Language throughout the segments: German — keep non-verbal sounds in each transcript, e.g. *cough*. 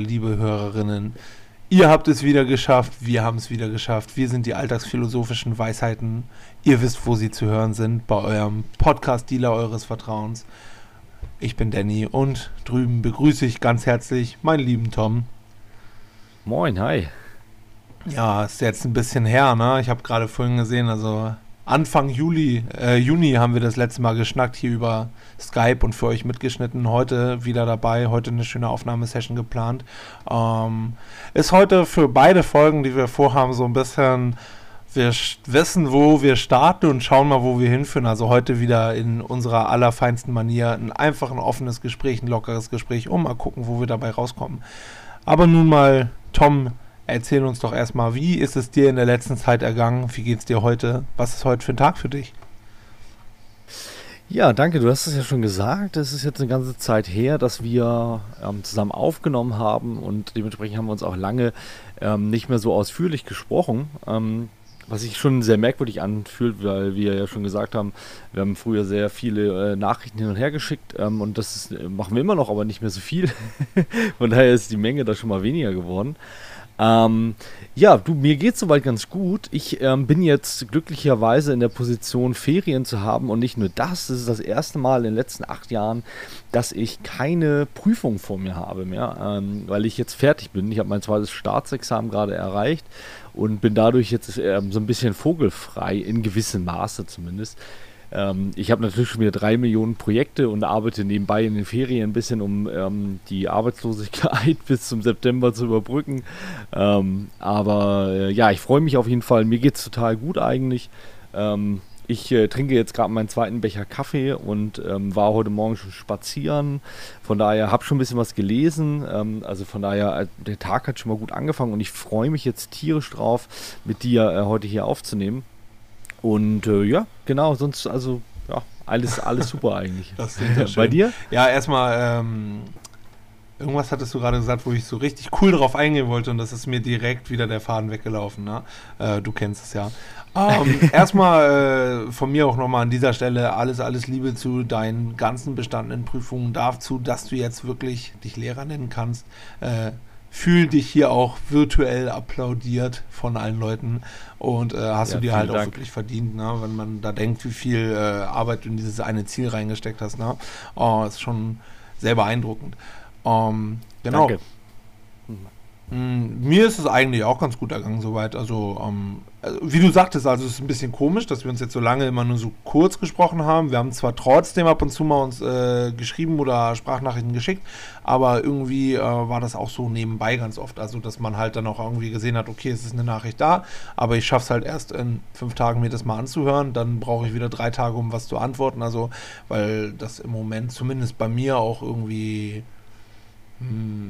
liebe Hörerinnen. Ihr habt es wieder geschafft, wir haben es wieder geschafft. Wir sind die alltagsphilosophischen Weisheiten. Ihr wisst, wo sie zu hören sind, bei eurem Podcast-Dealer eures Vertrauens. Ich bin Danny und drüben begrüße ich ganz herzlich meinen lieben Tom. Moin, hi. Ja, ist jetzt ein bisschen her, ne? Ich habe gerade vorhin gesehen, also Anfang Juli, äh, Juni haben wir das letzte Mal geschnackt hier über Skype und für euch mitgeschnitten. Heute wieder dabei, heute eine schöne Aufnahmesession geplant. Ähm, ist heute für beide Folgen, die wir vorhaben, so ein bisschen, wir wissen, wo wir starten und schauen mal, wo wir hinführen. Also heute wieder in unserer allerfeinsten Manier ein einfach ein offenes Gespräch, ein lockeres Gespräch, um mal gucken, wo wir dabei rauskommen. Aber nun mal, Tom, Erzähl uns doch erstmal, wie ist es dir in der letzten Zeit ergangen? Wie geht es dir heute? Was ist heute für ein Tag für dich? Ja, danke. Du hast es ja schon gesagt. Es ist jetzt eine ganze Zeit her, dass wir ähm, zusammen aufgenommen haben und dementsprechend haben wir uns auch lange ähm, nicht mehr so ausführlich gesprochen. Ähm, was sich schon sehr merkwürdig anfühlt, weil wir ja schon gesagt haben, wir haben früher sehr viele äh, Nachrichten hin und her geschickt ähm, und das ist, äh, machen wir immer noch, aber nicht mehr so viel. *laughs* Von daher ist die Menge da schon mal weniger geworden. Ähm, ja, du, mir geht soweit ganz gut. Ich ähm, bin jetzt glücklicherweise in der Position, Ferien zu haben und nicht nur das. Das ist das erste Mal in den letzten acht Jahren, dass ich keine Prüfung vor mir habe mehr, ähm, weil ich jetzt fertig bin. Ich habe mein zweites Staatsexamen gerade erreicht und bin dadurch jetzt ähm, so ein bisschen vogelfrei, in gewissem Maße zumindest. Ähm, ich habe natürlich schon wieder drei Millionen Projekte und arbeite nebenbei in den Ferien ein bisschen, um ähm, die Arbeitslosigkeit *laughs* bis zum September zu überbrücken. Ähm, aber äh, ja, ich freue mich auf jeden Fall. Mir geht es total gut eigentlich. Ähm, ich äh, trinke jetzt gerade meinen zweiten Becher Kaffee und ähm, war heute Morgen schon spazieren. Von daher habe schon ein bisschen was gelesen. Ähm, also von daher, äh, der Tag hat schon mal gut angefangen und ich freue mich jetzt tierisch drauf, mit dir äh, heute hier aufzunehmen. Und äh, ja, genau, sonst also ja, alles, alles super eigentlich. *laughs* Das ist ja Bei dir? Ja, erstmal, ähm, irgendwas hattest du gerade gesagt, wo ich so richtig cool drauf eingehen wollte und das ist mir direkt wieder der Faden weggelaufen. Ne? Äh, du kennst es ja. Ähm, *laughs* erstmal äh, von mir auch nochmal an dieser Stelle alles, alles Liebe zu deinen ganzen bestandenen Prüfungen, dazu, dass du jetzt wirklich dich Lehrer nennen kannst. Äh, fühl dich hier auch virtuell applaudiert von allen Leuten und äh, hast ja, du dir halt Dank. auch wirklich verdient, ne? wenn man da denkt, wie viel äh, Arbeit du in dieses eine Ziel reingesteckt hast. Ne? Oh, ist schon sehr beeindruckend. Ähm, genau. Danke. Mm, mir ist es eigentlich auch ganz gut ergangen soweit. Also, ähm, also, wie du sagtest, also es ist ein bisschen komisch, dass wir uns jetzt so lange immer nur so kurz gesprochen haben. Wir haben zwar trotzdem ab und zu mal uns äh, geschrieben oder Sprachnachrichten geschickt, aber irgendwie äh, war das auch so nebenbei ganz oft. Also, dass man halt dann auch irgendwie gesehen hat, okay, es ist eine Nachricht da, aber ich schaffe es halt erst in fünf Tagen mir das mal anzuhören. Dann brauche ich wieder drei Tage, um was zu antworten. Also, weil das im Moment zumindest bei mir auch irgendwie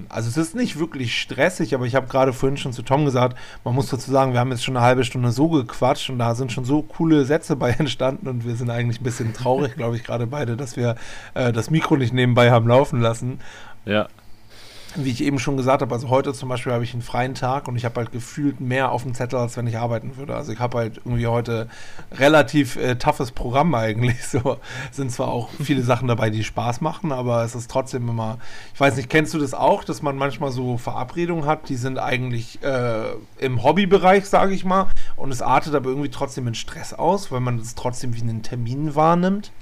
also es ist nicht wirklich stressig, aber ich habe gerade vorhin schon zu Tom gesagt, man muss dazu sagen, wir haben jetzt schon eine halbe Stunde so gequatscht und da sind schon so coole Sätze bei *laughs* entstanden und wir sind eigentlich ein bisschen traurig, glaube ich, gerade beide, dass wir äh, das Mikro nicht nebenbei haben laufen lassen. Ja wie ich eben schon gesagt habe, also heute zum Beispiel habe ich einen freien Tag und ich habe halt gefühlt mehr auf dem Zettel, als wenn ich arbeiten würde. Also ich habe halt irgendwie heute relativ äh, toughes Programm *laughs* eigentlich. So sind zwar auch viele Sachen dabei, die Spaß machen, aber es ist trotzdem immer, ich weiß nicht, kennst du das auch, dass man manchmal so Verabredungen hat, die sind eigentlich äh, im Hobbybereich, sage ich mal, und es artet aber irgendwie trotzdem in Stress aus, weil man es trotzdem wie einen Termin wahrnimmt?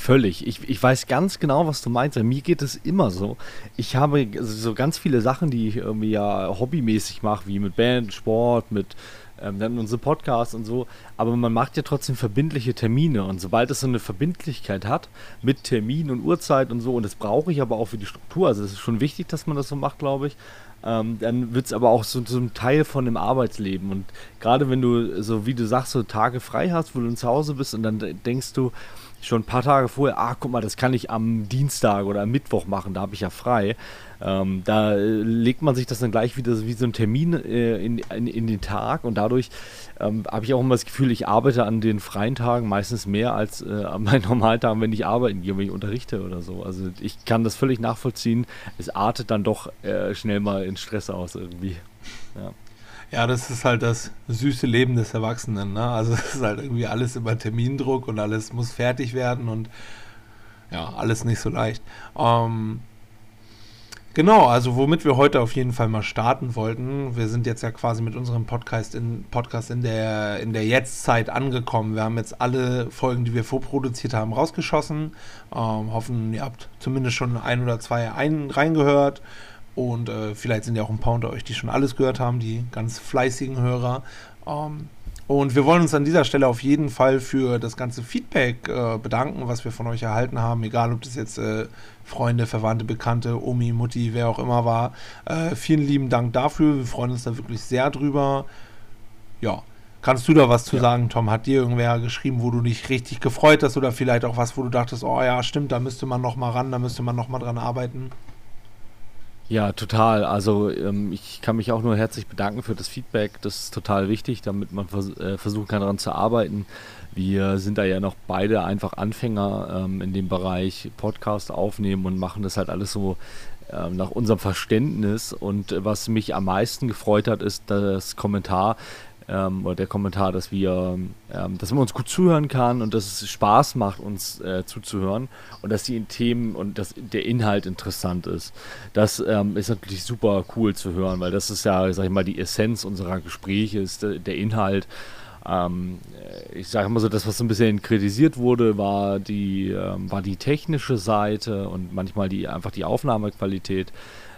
Völlig. Ich, ich weiß ganz genau, was du meinst. Mir geht es immer so. Ich habe so ganz viele Sachen, die ich irgendwie ja hobbymäßig mache, wie mit Band, Sport, mit ähm, dann unsere Podcasts und so. Aber man macht ja trotzdem verbindliche Termine. Und sobald es so eine Verbindlichkeit hat, mit Termin und Uhrzeit und so, und das brauche ich aber auch für die Struktur, also es ist schon wichtig, dass man das so macht, glaube ich. Ähm, dann wird es aber auch so, so ein Teil von dem Arbeitsleben. Und gerade wenn du, so wie du sagst, so Tage frei hast, wo du zu Hause bist und dann denkst du, schon ein paar Tage vorher, ah, guck mal, das kann ich am Dienstag oder am Mittwoch machen, da habe ich ja frei. Ähm, da äh, legt man sich das dann gleich wieder wie so ein Termin äh, in, in, in, den Tag und dadurch ähm, habe ich auch immer das Gefühl, ich arbeite an den freien Tagen meistens mehr als äh, an meinen *laughs* Normaltagen, wenn ich arbeiten gehe, wenn ich unterrichte oder so. Also ich kann das völlig nachvollziehen. Es artet dann doch äh, schnell mal in Stress aus irgendwie. Ja. Ja, das ist halt das süße Leben des Erwachsenen. Ne? Also *laughs* es ist halt irgendwie alles über Termindruck und alles muss fertig werden und ja, alles nicht so leicht. Ähm, Genau, also womit wir heute auf jeden Fall mal starten wollten. Wir sind jetzt ja quasi mit unserem Podcast in, Podcast in der, in der Jetztzeit angekommen. Wir haben jetzt alle Folgen, die wir vorproduziert haben, rausgeschossen. Ähm, hoffen, ihr habt zumindest schon ein oder zwei ein, reingehört. Und äh, vielleicht sind ja auch ein paar unter euch, die schon alles gehört haben, die ganz fleißigen Hörer. Ähm, und wir wollen uns an dieser Stelle auf jeden Fall für das ganze Feedback äh, bedanken, was wir von euch erhalten haben, egal ob das jetzt äh, Freunde, Verwandte, Bekannte, Omi, Mutti, wer auch immer war. Äh, vielen lieben Dank dafür. Wir freuen uns da wirklich sehr drüber. Ja. Kannst du da was zu ja. sagen, Tom? Hat dir irgendwer geschrieben, wo du dich richtig gefreut hast oder vielleicht auch was, wo du dachtest, oh ja, stimmt, da müsste man noch mal ran, da müsste man noch mal dran arbeiten? Ja, total. Also ähm, ich kann mich auch nur herzlich bedanken für das Feedback. Das ist total wichtig, damit man vers äh, versuchen kann, daran zu arbeiten. Wir sind da ja noch beide einfach Anfänger ähm, in dem Bereich Podcast aufnehmen und machen das halt alles so ähm, nach unserem Verständnis. Und was mich am meisten gefreut hat, ist das Kommentar, ähm, oder der Kommentar, dass wir, ähm, dass man uns gut zuhören kann und dass es Spaß macht, uns äh, zuzuhören und dass die Themen und dass der Inhalt interessant ist. Das ähm, ist natürlich super cool zu hören, weil das ist ja, sag ich mal, die Essenz unserer Gespräche, ist der, der Inhalt. Ähm, ich sage mal so, das, was so ein bisschen kritisiert wurde, war die, ähm, war die technische Seite und manchmal die einfach die Aufnahmequalität.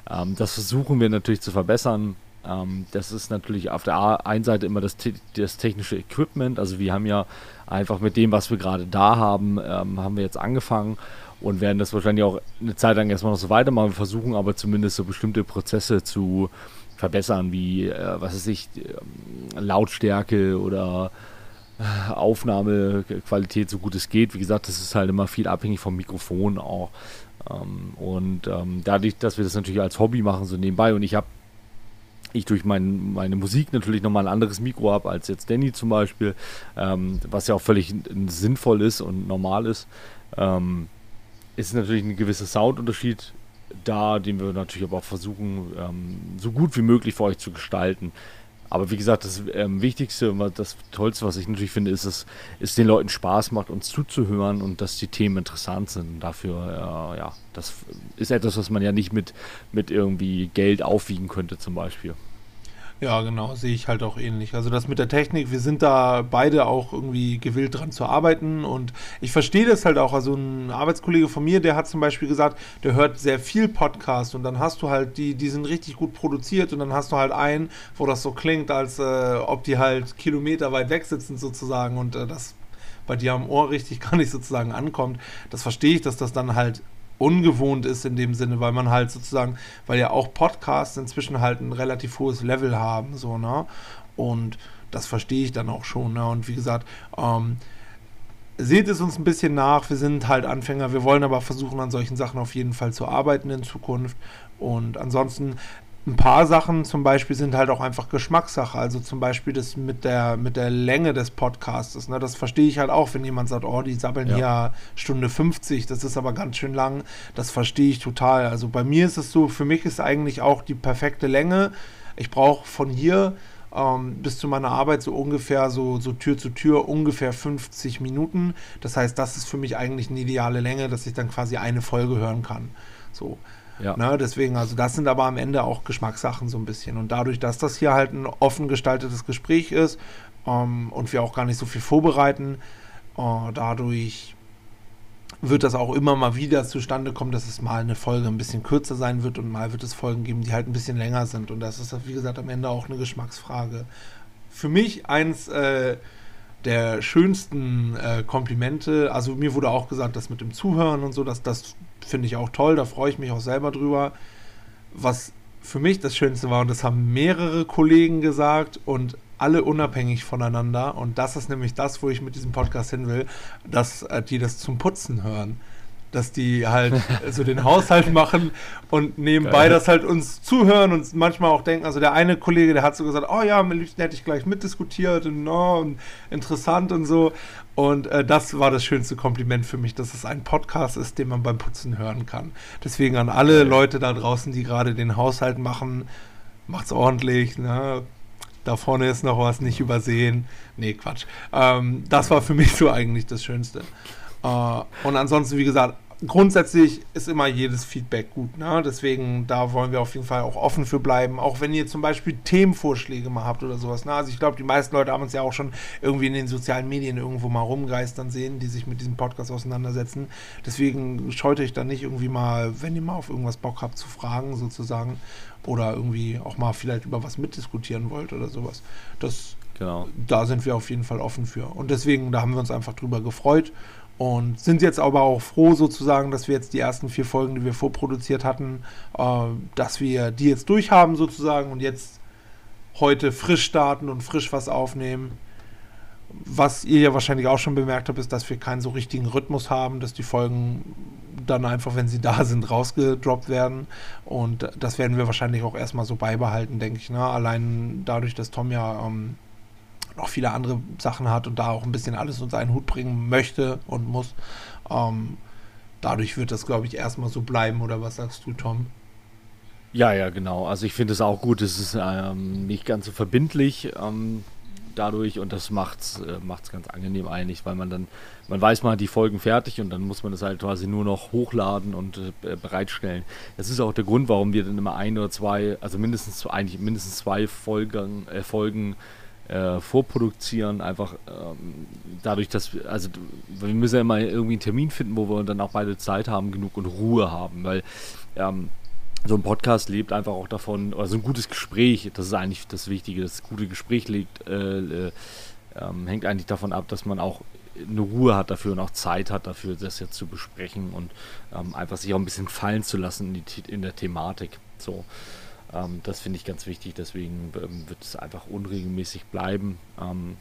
Ähm, das versuchen wir natürlich zu verbessern. Ähm, das ist natürlich auf der einen Seite immer das, das, technische Equipment. Also wir haben ja einfach mit dem, was wir gerade da haben, ähm, haben wir jetzt angefangen und werden das wahrscheinlich auch eine Zeit lang erstmal noch so weitermachen. Wir versuchen aber zumindest so bestimmte Prozesse zu verbessern, wie, äh, was weiß ich, äh, Lautstärke oder äh, Aufnahmequalität so gut es geht. Wie gesagt, das ist halt immer viel abhängig vom Mikrofon auch. Ähm, und ähm, dadurch, dass wir das natürlich als Hobby machen, so nebenbei, und ich habe ich durch mein, meine Musik natürlich nochmal ein anderes Mikro habe als jetzt Danny zum Beispiel, ähm, was ja auch völlig sinnvoll ist und normal ist, ähm, ist natürlich ein gewisser Soundunterschied da, den wir natürlich aber auch versuchen, ähm, so gut wie möglich für euch zu gestalten. Aber wie gesagt, das ähm, Wichtigste und das Tollste, was ich natürlich finde, ist, dass es den Leuten Spaß macht, uns zuzuhören und dass die Themen interessant sind. Und dafür, äh, ja, das ist etwas, was man ja nicht mit, mit irgendwie Geld aufwiegen könnte, zum Beispiel. Ja, genau, sehe ich halt auch ähnlich. Also das mit der Technik, wir sind da beide auch irgendwie gewillt dran zu arbeiten und ich verstehe das halt auch. Also ein Arbeitskollege von mir, der hat zum Beispiel gesagt, der hört sehr viel Podcast und dann hast du halt die, die sind richtig gut produziert und dann hast du halt einen, wo das so klingt, als äh, ob die halt Kilometer weit weg sitzen sozusagen und äh, das bei dir am Ohr richtig *laughs* gar nicht sozusagen ankommt. Das verstehe ich, dass das dann halt ungewohnt ist in dem Sinne, weil man halt sozusagen, weil ja auch Podcasts inzwischen halt ein relativ hohes Level haben, so, ne? Und das verstehe ich dann auch schon, ne? Und wie gesagt, ähm, seht es uns ein bisschen nach, wir sind halt Anfänger, wir wollen aber versuchen, an solchen Sachen auf jeden Fall zu arbeiten in Zukunft. Und ansonsten ein paar Sachen zum Beispiel sind halt auch einfach Geschmackssache. Also zum Beispiel das mit der, mit der Länge des Podcasts. Ne? Das verstehe ich halt auch, wenn jemand sagt, oh, die sabbeln ja. hier Stunde 50, das ist aber ganz schön lang. Das verstehe ich total. Also bei mir ist es so, für mich ist eigentlich auch die perfekte Länge. Ich brauche von hier ähm, bis zu meiner Arbeit so ungefähr, so, so Tür zu Tür, ungefähr 50 Minuten. Das heißt, das ist für mich eigentlich eine ideale Länge, dass ich dann quasi eine Folge hören kann. So. Ja. Ne, deswegen, also das sind aber am Ende auch Geschmackssachen so ein bisschen. Und dadurch, dass das hier halt ein offen gestaltetes Gespräch ist ähm, und wir auch gar nicht so viel vorbereiten, äh, dadurch wird das auch immer mal wieder zustande kommen, dass es mal eine Folge ein bisschen kürzer sein wird und mal wird es Folgen geben, die halt ein bisschen länger sind. Und das ist, wie gesagt, am Ende auch eine Geschmacksfrage. Für mich eins äh, der schönsten äh, Komplimente. Also mir wurde auch gesagt, dass mit dem Zuhören und so, dass das finde ich auch toll, da freue ich mich auch selber drüber. Was für mich das Schönste war, und das haben mehrere Kollegen gesagt und alle unabhängig voneinander, und das ist nämlich das, wo ich mit diesem Podcast hin will, dass äh, die das zum Putzen hören dass die halt so den Haushalt *laughs* machen und nebenbei Geil. das halt uns zuhören und manchmal auch denken, also der eine Kollege, der hat so gesagt, oh ja, am liebsten hätte ich gleich mitdiskutiert und, oh, und interessant und so. Und äh, das war das schönste Kompliment für mich, dass es ein Podcast ist, den man beim Putzen hören kann. Deswegen an alle Leute da draußen, die gerade den Haushalt machen, macht's ordentlich, ne? Da vorne ist noch was nicht übersehen. Nee, Quatsch. Ähm, das war für mich so eigentlich das Schönste. Uh, und ansonsten, wie gesagt, grundsätzlich ist immer jedes Feedback gut. Ne? Deswegen, da wollen wir auf jeden Fall auch offen für bleiben. Auch wenn ihr zum Beispiel Themenvorschläge mal habt oder sowas. Ne? Also ich glaube, die meisten Leute haben uns ja auch schon irgendwie in den sozialen Medien irgendwo mal rumgeistern sehen, die sich mit diesem Podcast auseinandersetzen. Deswegen scheut euch da nicht irgendwie mal, wenn ihr mal auf irgendwas Bock habt, zu fragen sozusagen. Oder irgendwie auch mal vielleicht über was mitdiskutieren wollt oder sowas. Das, genau. Da sind wir auf jeden Fall offen für. Und deswegen, da haben wir uns einfach drüber gefreut. Und sind jetzt aber auch froh sozusagen, dass wir jetzt die ersten vier Folgen, die wir vorproduziert hatten, äh, dass wir die jetzt durchhaben sozusagen und jetzt heute frisch starten und frisch was aufnehmen. Was ihr ja wahrscheinlich auch schon bemerkt habt, ist, dass wir keinen so richtigen Rhythmus haben, dass die Folgen dann einfach, wenn sie da sind, rausgedroppt werden. Und das werden wir wahrscheinlich auch erstmal so beibehalten, denke ich. Ne? Allein dadurch, dass Tom ja ähm, noch viele andere Sachen hat und da auch ein bisschen alles unter einen Hut bringen möchte und muss. Ähm, dadurch wird das, glaube ich, erstmal so bleiben. Oder was sagst du, Tom? Ja, ja, genau. Also ich finde es auch gut. Es ist ähm, nicht ganz so verbindlich ähm, dadurch und das macht es äh, ganz angenehm eigentlich, weil man dann, man weiß hat die Folgen fertig und dann muss man das halt quasi nur noch hochladen und äh, bereitstellen. Das ist auch der Grund, warum wir dann immer ein oder zwei, also mindestens eigentlich mindestens zwei Folgen, äh, Folgen äh, vorproduzieren, einfach ähm, dadurch, dass wir, also wir müssen ja immer irgendwie einen Termin finden, wo wir dann auch beide Zeit haben, genug und Ruhe haben, weil ähm, so ein Podcast lebt einfach auch davon, oder so ein gutes Gespräch, das ist eigentlich das Wichtige, das gute Gespräch liegt, äh, äh, ähm, hängt eigentlich davon ab, dass man auch eine Ruhe hat dafür und auch Zeit hat dafür, das jetzt zu besprechen und ähm, einfach sich auch ein bisschen fallen zu lassen in, die, in der Thematik. So. Ähm, das finde ich ganz wichtig, deswegen ähm, wird es einfach unregelmäßig bleiben. Ähm,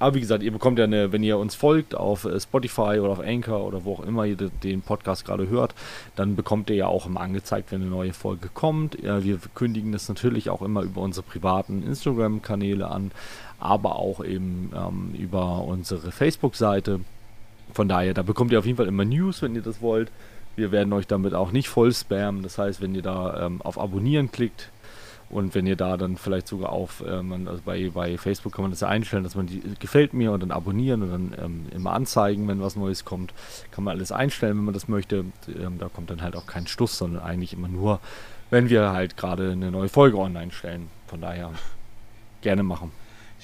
aber wie gesagt, ihr bekommt ja eine, wenn ihr uns folgt auf äh, Spotify oder auf Anchor oder wo auch immer ihr den Podcast gerade hört, dann bekommt ihr ja auch immer angezeigt, wenn eine neue Folge kommt. Wir kündigen das natürlich auch immer über unsere privaten Instagram-Kanäle an, aber auch eben ähm, über unsere Facebook-Seite. Von daher, da bekommt ihr auf jeden Fall immer News, wenn ihr das wollt. Wir werden euch damit auch nicht voll spammen. Das heißt, wenn ihr da ähm, auf Abonnieren klickt und wenn ihr da dann vielleicht sogar auf, ähm, also bei, bei Facebook kann man das ja einstellen, dass man die gefällt mir und dann abonnieren und dann ähm, immer anzeigen, wenn was Neues kommt. Kann man alles einstellen, wenn man das möchte. Ähm, da kommt dann halt auch kein Stuss, sondern eigentlich immer nur, wenn wir halt gerade eine neue Folge online stellen. Von daher gerne machen.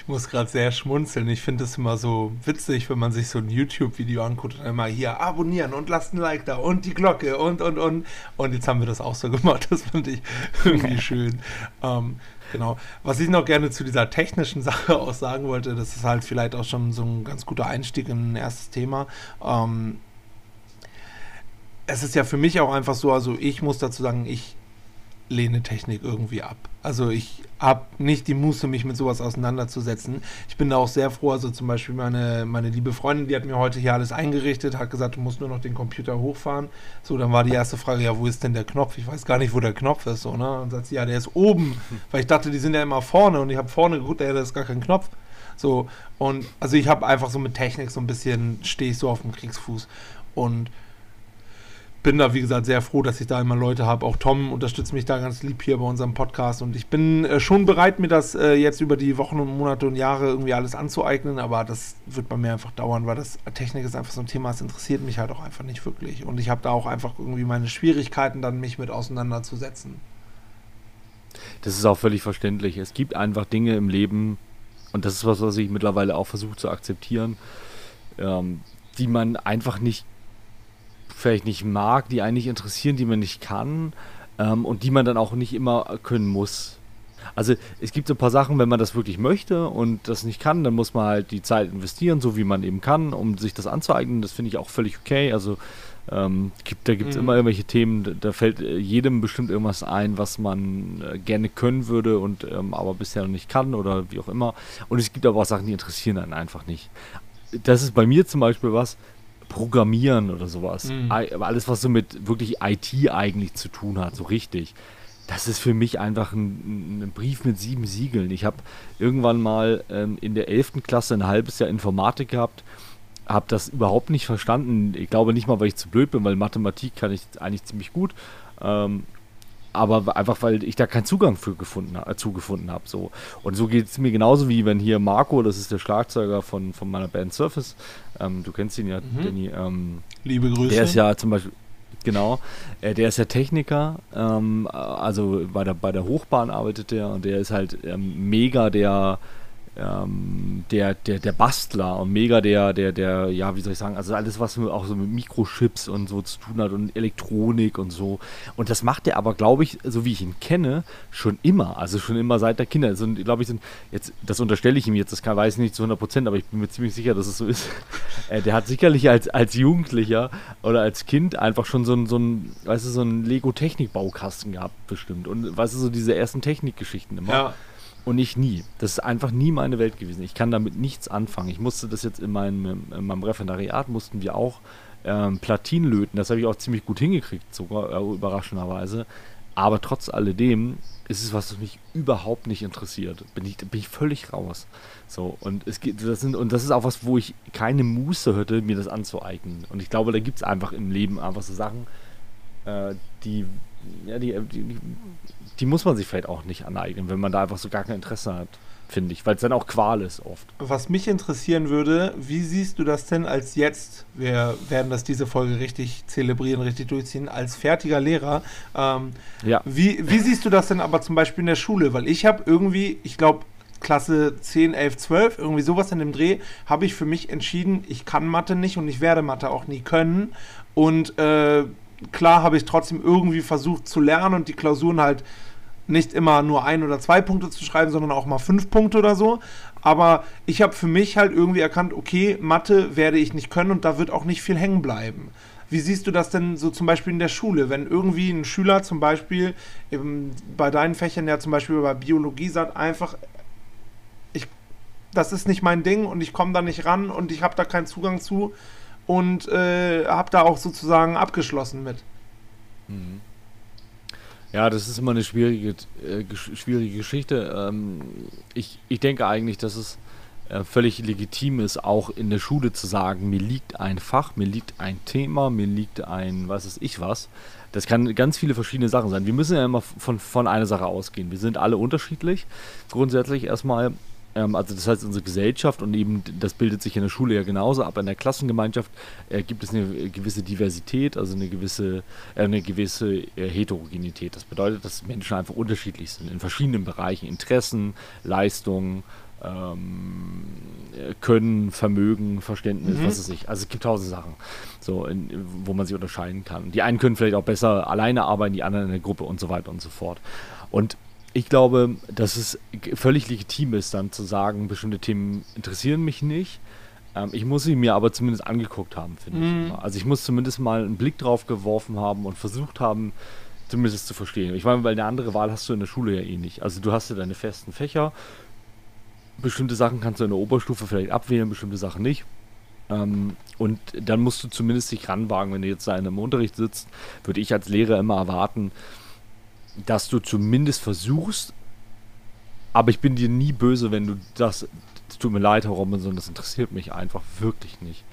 Ich muss gerade sehr schmunzeln. Ich finde es immer so witzig, wenn man sich so ein YouTube-Video anguckt und immer hier abonnieren und lasst ein Like da und die Glocke und und und. Und jetzt haben wir das auch so *laughs* gemacht. Das fand ich irgendwie *laughs* schön. Ähm, genau. Was ich noch gerne zu dieser technischen *laughs* Sache auch sagen wollte, das ist halt vielleicht auch schon so ein ganz guter Einstieg in ein erstes Thema. Ähm, es ist ja für mich auch einfach so, also ich muss dazu sagen, ich lehne Technik irgendwie ab. Also ich habe nicht die Muße, mich mit sowas auseinanderzusetzen. Ich bin da auch sehr froh. Also zum Beispiel meine, meine liebe Freundin, die hat mir heute hier alles eingerichtet, hat gesagt, du musst nur noch den Computer hochfahren. So, dann war die erste Frage, ja, wo ist denn der Knopf? Ich weiß gar nicht, wo der Knopf ist. So, ne? Und sagt sie, ja, der ist oben. Weil ich dachte, die sind ja immer vorne und ich habe vorne geguckt, ja, da ist gar kein Knopf. So, und also ich habe einfach so mit Technik so ein bisschen, stehe ich so auf dem Kriegsfuß. Und bin da, wie gesagt, sehr froh, dass ich da immer Leute habe. Auch Tom unterstützt mich da ganz lieb hier bei unserem Podcast. Und ich bin äh, schon bereit, mir das äh, jetzt über die Wochen und Monate und Jahre irgendwie alles anzueignen. Aber das wird bei mir einfach dauern, weil das Technik ist einfach so ein Thema, das interessiert mich halt auch einfach nicht wirklich. Und ich habe da auch einfach irgendwie meine Schwierigkeiten, dann mich mit auseinanderzusetzen. Das ist auch völlig verständlich. Es gibt einfach Dinge im Leben, und das ist was, was ich mittlerweile auch versuche zu akzeptieren, ähm, die man einfach nicht vielleicht nicht mag, die einen nicht interessieren, die man nicht kann ähm, und die man dann auch nicht immer können muss. Also es gibt so ein paar Sachen, wenn man das wirklich möchte und das nicht kann, dann muss man halt die Zeit investieren, so wie man eben kann, um sich das anzueignen. Das finde ich auch völlig okay. Also ähm, gibt, da gibt es mhm. immer irgendwelche Themen, da fällt äh, jedem bestimmt irgendwas ein, was man äh, gerne können würde und ähm, aber bisher noch nicht kann oder wie auch immer. Und es gibt aber auch Sachen, die interessieren einen einfach nicht. Das ist bei mir zum Beispiel was, Programmieren oder sowas. Mhm. Alles, was so mit wirklich IT eigentlich zu tun hat, so richtig. Das ist für mich einfach ein, ein Brief mit sieben Siegeln. Ich habe irgendwann mal ähm, in der 11. Klasse ein halbes Jahr Informatik gehabt, habe das überhaupt nicht verstanden. Ich glaube nicht mal, weil ich zu blöd bin, weil Mathematik kann ich eigentlich ziemlich gut. Ähm, aber einfach weil ich da keinen Zugang für gefunden, äh, zugefunden habe. So. Und so geht es mir genauso wie wenn hier Marco, das ist der Schlagzeuger von, von meiner Band Surface, ähm, du kennst ihn ja, mhm. Danny. Ähm, Liebe Grüße. Der ist ja zum Beispiel, genau. Äh, der ist ja Techniker, ähm, also bei der, bei der Hochbahn arbeitet der und der ist halt ähm, mega der ähm, der, der, der Bastler und mega der, der, der, ja, wie soll ich sagen, also alles, was auch so mit Mikrochips und so zu tun hat und Elektronik und so. Und das macht er aber, glaube ich, so wie ich ihn kenne, schon immer. Also schon immer seit der Kinder. Also, glaube ich, sind, jetzt, das unterstelle ich ihm jetzt, das kann, weiß ich nicht zu 100 Prozent, aber ich bin mir ziemlich sicher, dass es so ist. *laughs* äh, der hat sicherlich als, als Jugendlicher oder als Kind einfach schon so ein, so ein weißt du, so ein Lego-Technik-Baukasten gehabt, bestimmt. Und weißt du, so diese ersten Technikgeschichten immer. Ja. Und ich nie. Das ist einfach nie meine Welt gewesen. Ich kann damit nichts anfangen. Ich musste das jetzt in meinem, in meinem Referendariat, mussten wir auch ähm, Platinen löten. Das habe ich auch ziemlich gut hingekriegt, sogar äh, überraschenderweise. Aber trotz alledem ist es was, was mich überhaupt nicht interessiert. Bin ich, bin ich völlig raus. So, und es geht, das sind, und das ist auch was, wo ich keine Muße hätte, mir das anzueignen. Und ich glaube, da gibt es einfach im Leben einfach so Sachen, äh, die, ja, die, die, die muss man sich vielleicht auch nicht aneignen, wenn man da einfach so gar kein Interesse hat, finde ich, weil es dann auch Qual ist oft. Was mich interessieren würde, wie siehst du das denn als jetzt, wir werden das diese Folge richtig zelebrieren, richtig durchziehen, als fertiger Lehrer, ähm, ja. wie, wie siehst du das denn aber zum Beispiel in der Schule? Weil ich habe irgendwie, ich glaube, Klasse 10, 11, 12, irgendwie sowas in dem Dreh, habe ich für mich entschieden, ich kann Mathe nicht und ich werde Mathe auch nie können. Und äh, klar habe ich trotzdem irgendwie versucht zu lernen und die Klausuren halt nicht immer nur ein oder zwei Punkte zu schreiben, sondern auch mal fünf Punkte oder so. Aber ich habe für mich halt irgendwie erkannt, okay, Mathe werde ich nicht können und da wird auch nicht viel hängen bleiben. Wie siehst du das denn so zum Beispiel in der Schule, wenn irgendwie ein Schüler zum Beispiel bei deinen Fächern ja zum Beispiel bei Biologie sagt, einfach, ich, das ist nicht mein Ding und ich komme da nicht ran und ich habe da keinen Zugang zu und äh, habe da auch sozusagen abgeschlossen mit. Mhm. Ja, das ist immer eine schwierige, äh, schwierige Geschichte. Ähm, ich, ich denke eigentlich, dass es äh, völlig legitim ist, auch in der Schule zu sagen, mir liegt ein Fach, mir liegt ein Thema, mir liegt ein, was ist ich was. Das kann ganz viele verschiedene Sachen sein. Wir müssen ja immer von, von einer Sache ausgehen. Wir sind alle unterschiedlich. Grundsätzlich erstmal ähm, also das heißt, unsere Gesellschaft und eben das bildet sich in der Schule ja genauso ab. In der Klassengemeinschaft äh, gibt es eine gewisse Diversität, also eine gewisse, äh, eine gewisse äh, Heterogenität. Das bedeutet, dass Menschen einfach unterschiedlich sind in verschiedenen Bereichen, Interessen, Leistungen, ähm, Können, Vermögen, Verständnis, mhm. was weiß ich. Also es gibt tausend Sachen, so in, wo man sich unterscheiden kann. Die einen können vielleicht auch besser alleine arbeiten, die anderen in der Gruppe und so weiter und so fort. Und ich glaube, dass es völlig legitim ist, dann zu sagen, bestimmte Themen interessieren mich nicht. Ähm, ich muss sie mir aber zumindest angeguckt haben, finde mhm. ich. Also ich muss zumindest mal einen Blick drauf geworfen haben und versucht haben, zumindest zu verstehen. Ich meine, weil eine andere Wahl hast du in der Schule ja eh nicht. Also du hast ja deine festen Fächer. Bestimmte Sachen kannst du in der Oberstufe vielleicht abwählen, bestimmte Sachen nicht. Ähm, und dann musst du zumindest dich ranwagen, wenn du jetzt da in einem Unterricht sitzt, würde ich als Lehrer immer erwarten, dass du zumindest versuchst, aber ich bin dir nie böse, wenn du das, es tut mir leid, Herr Robinson, das interessiert mich einfach wirklich nicht.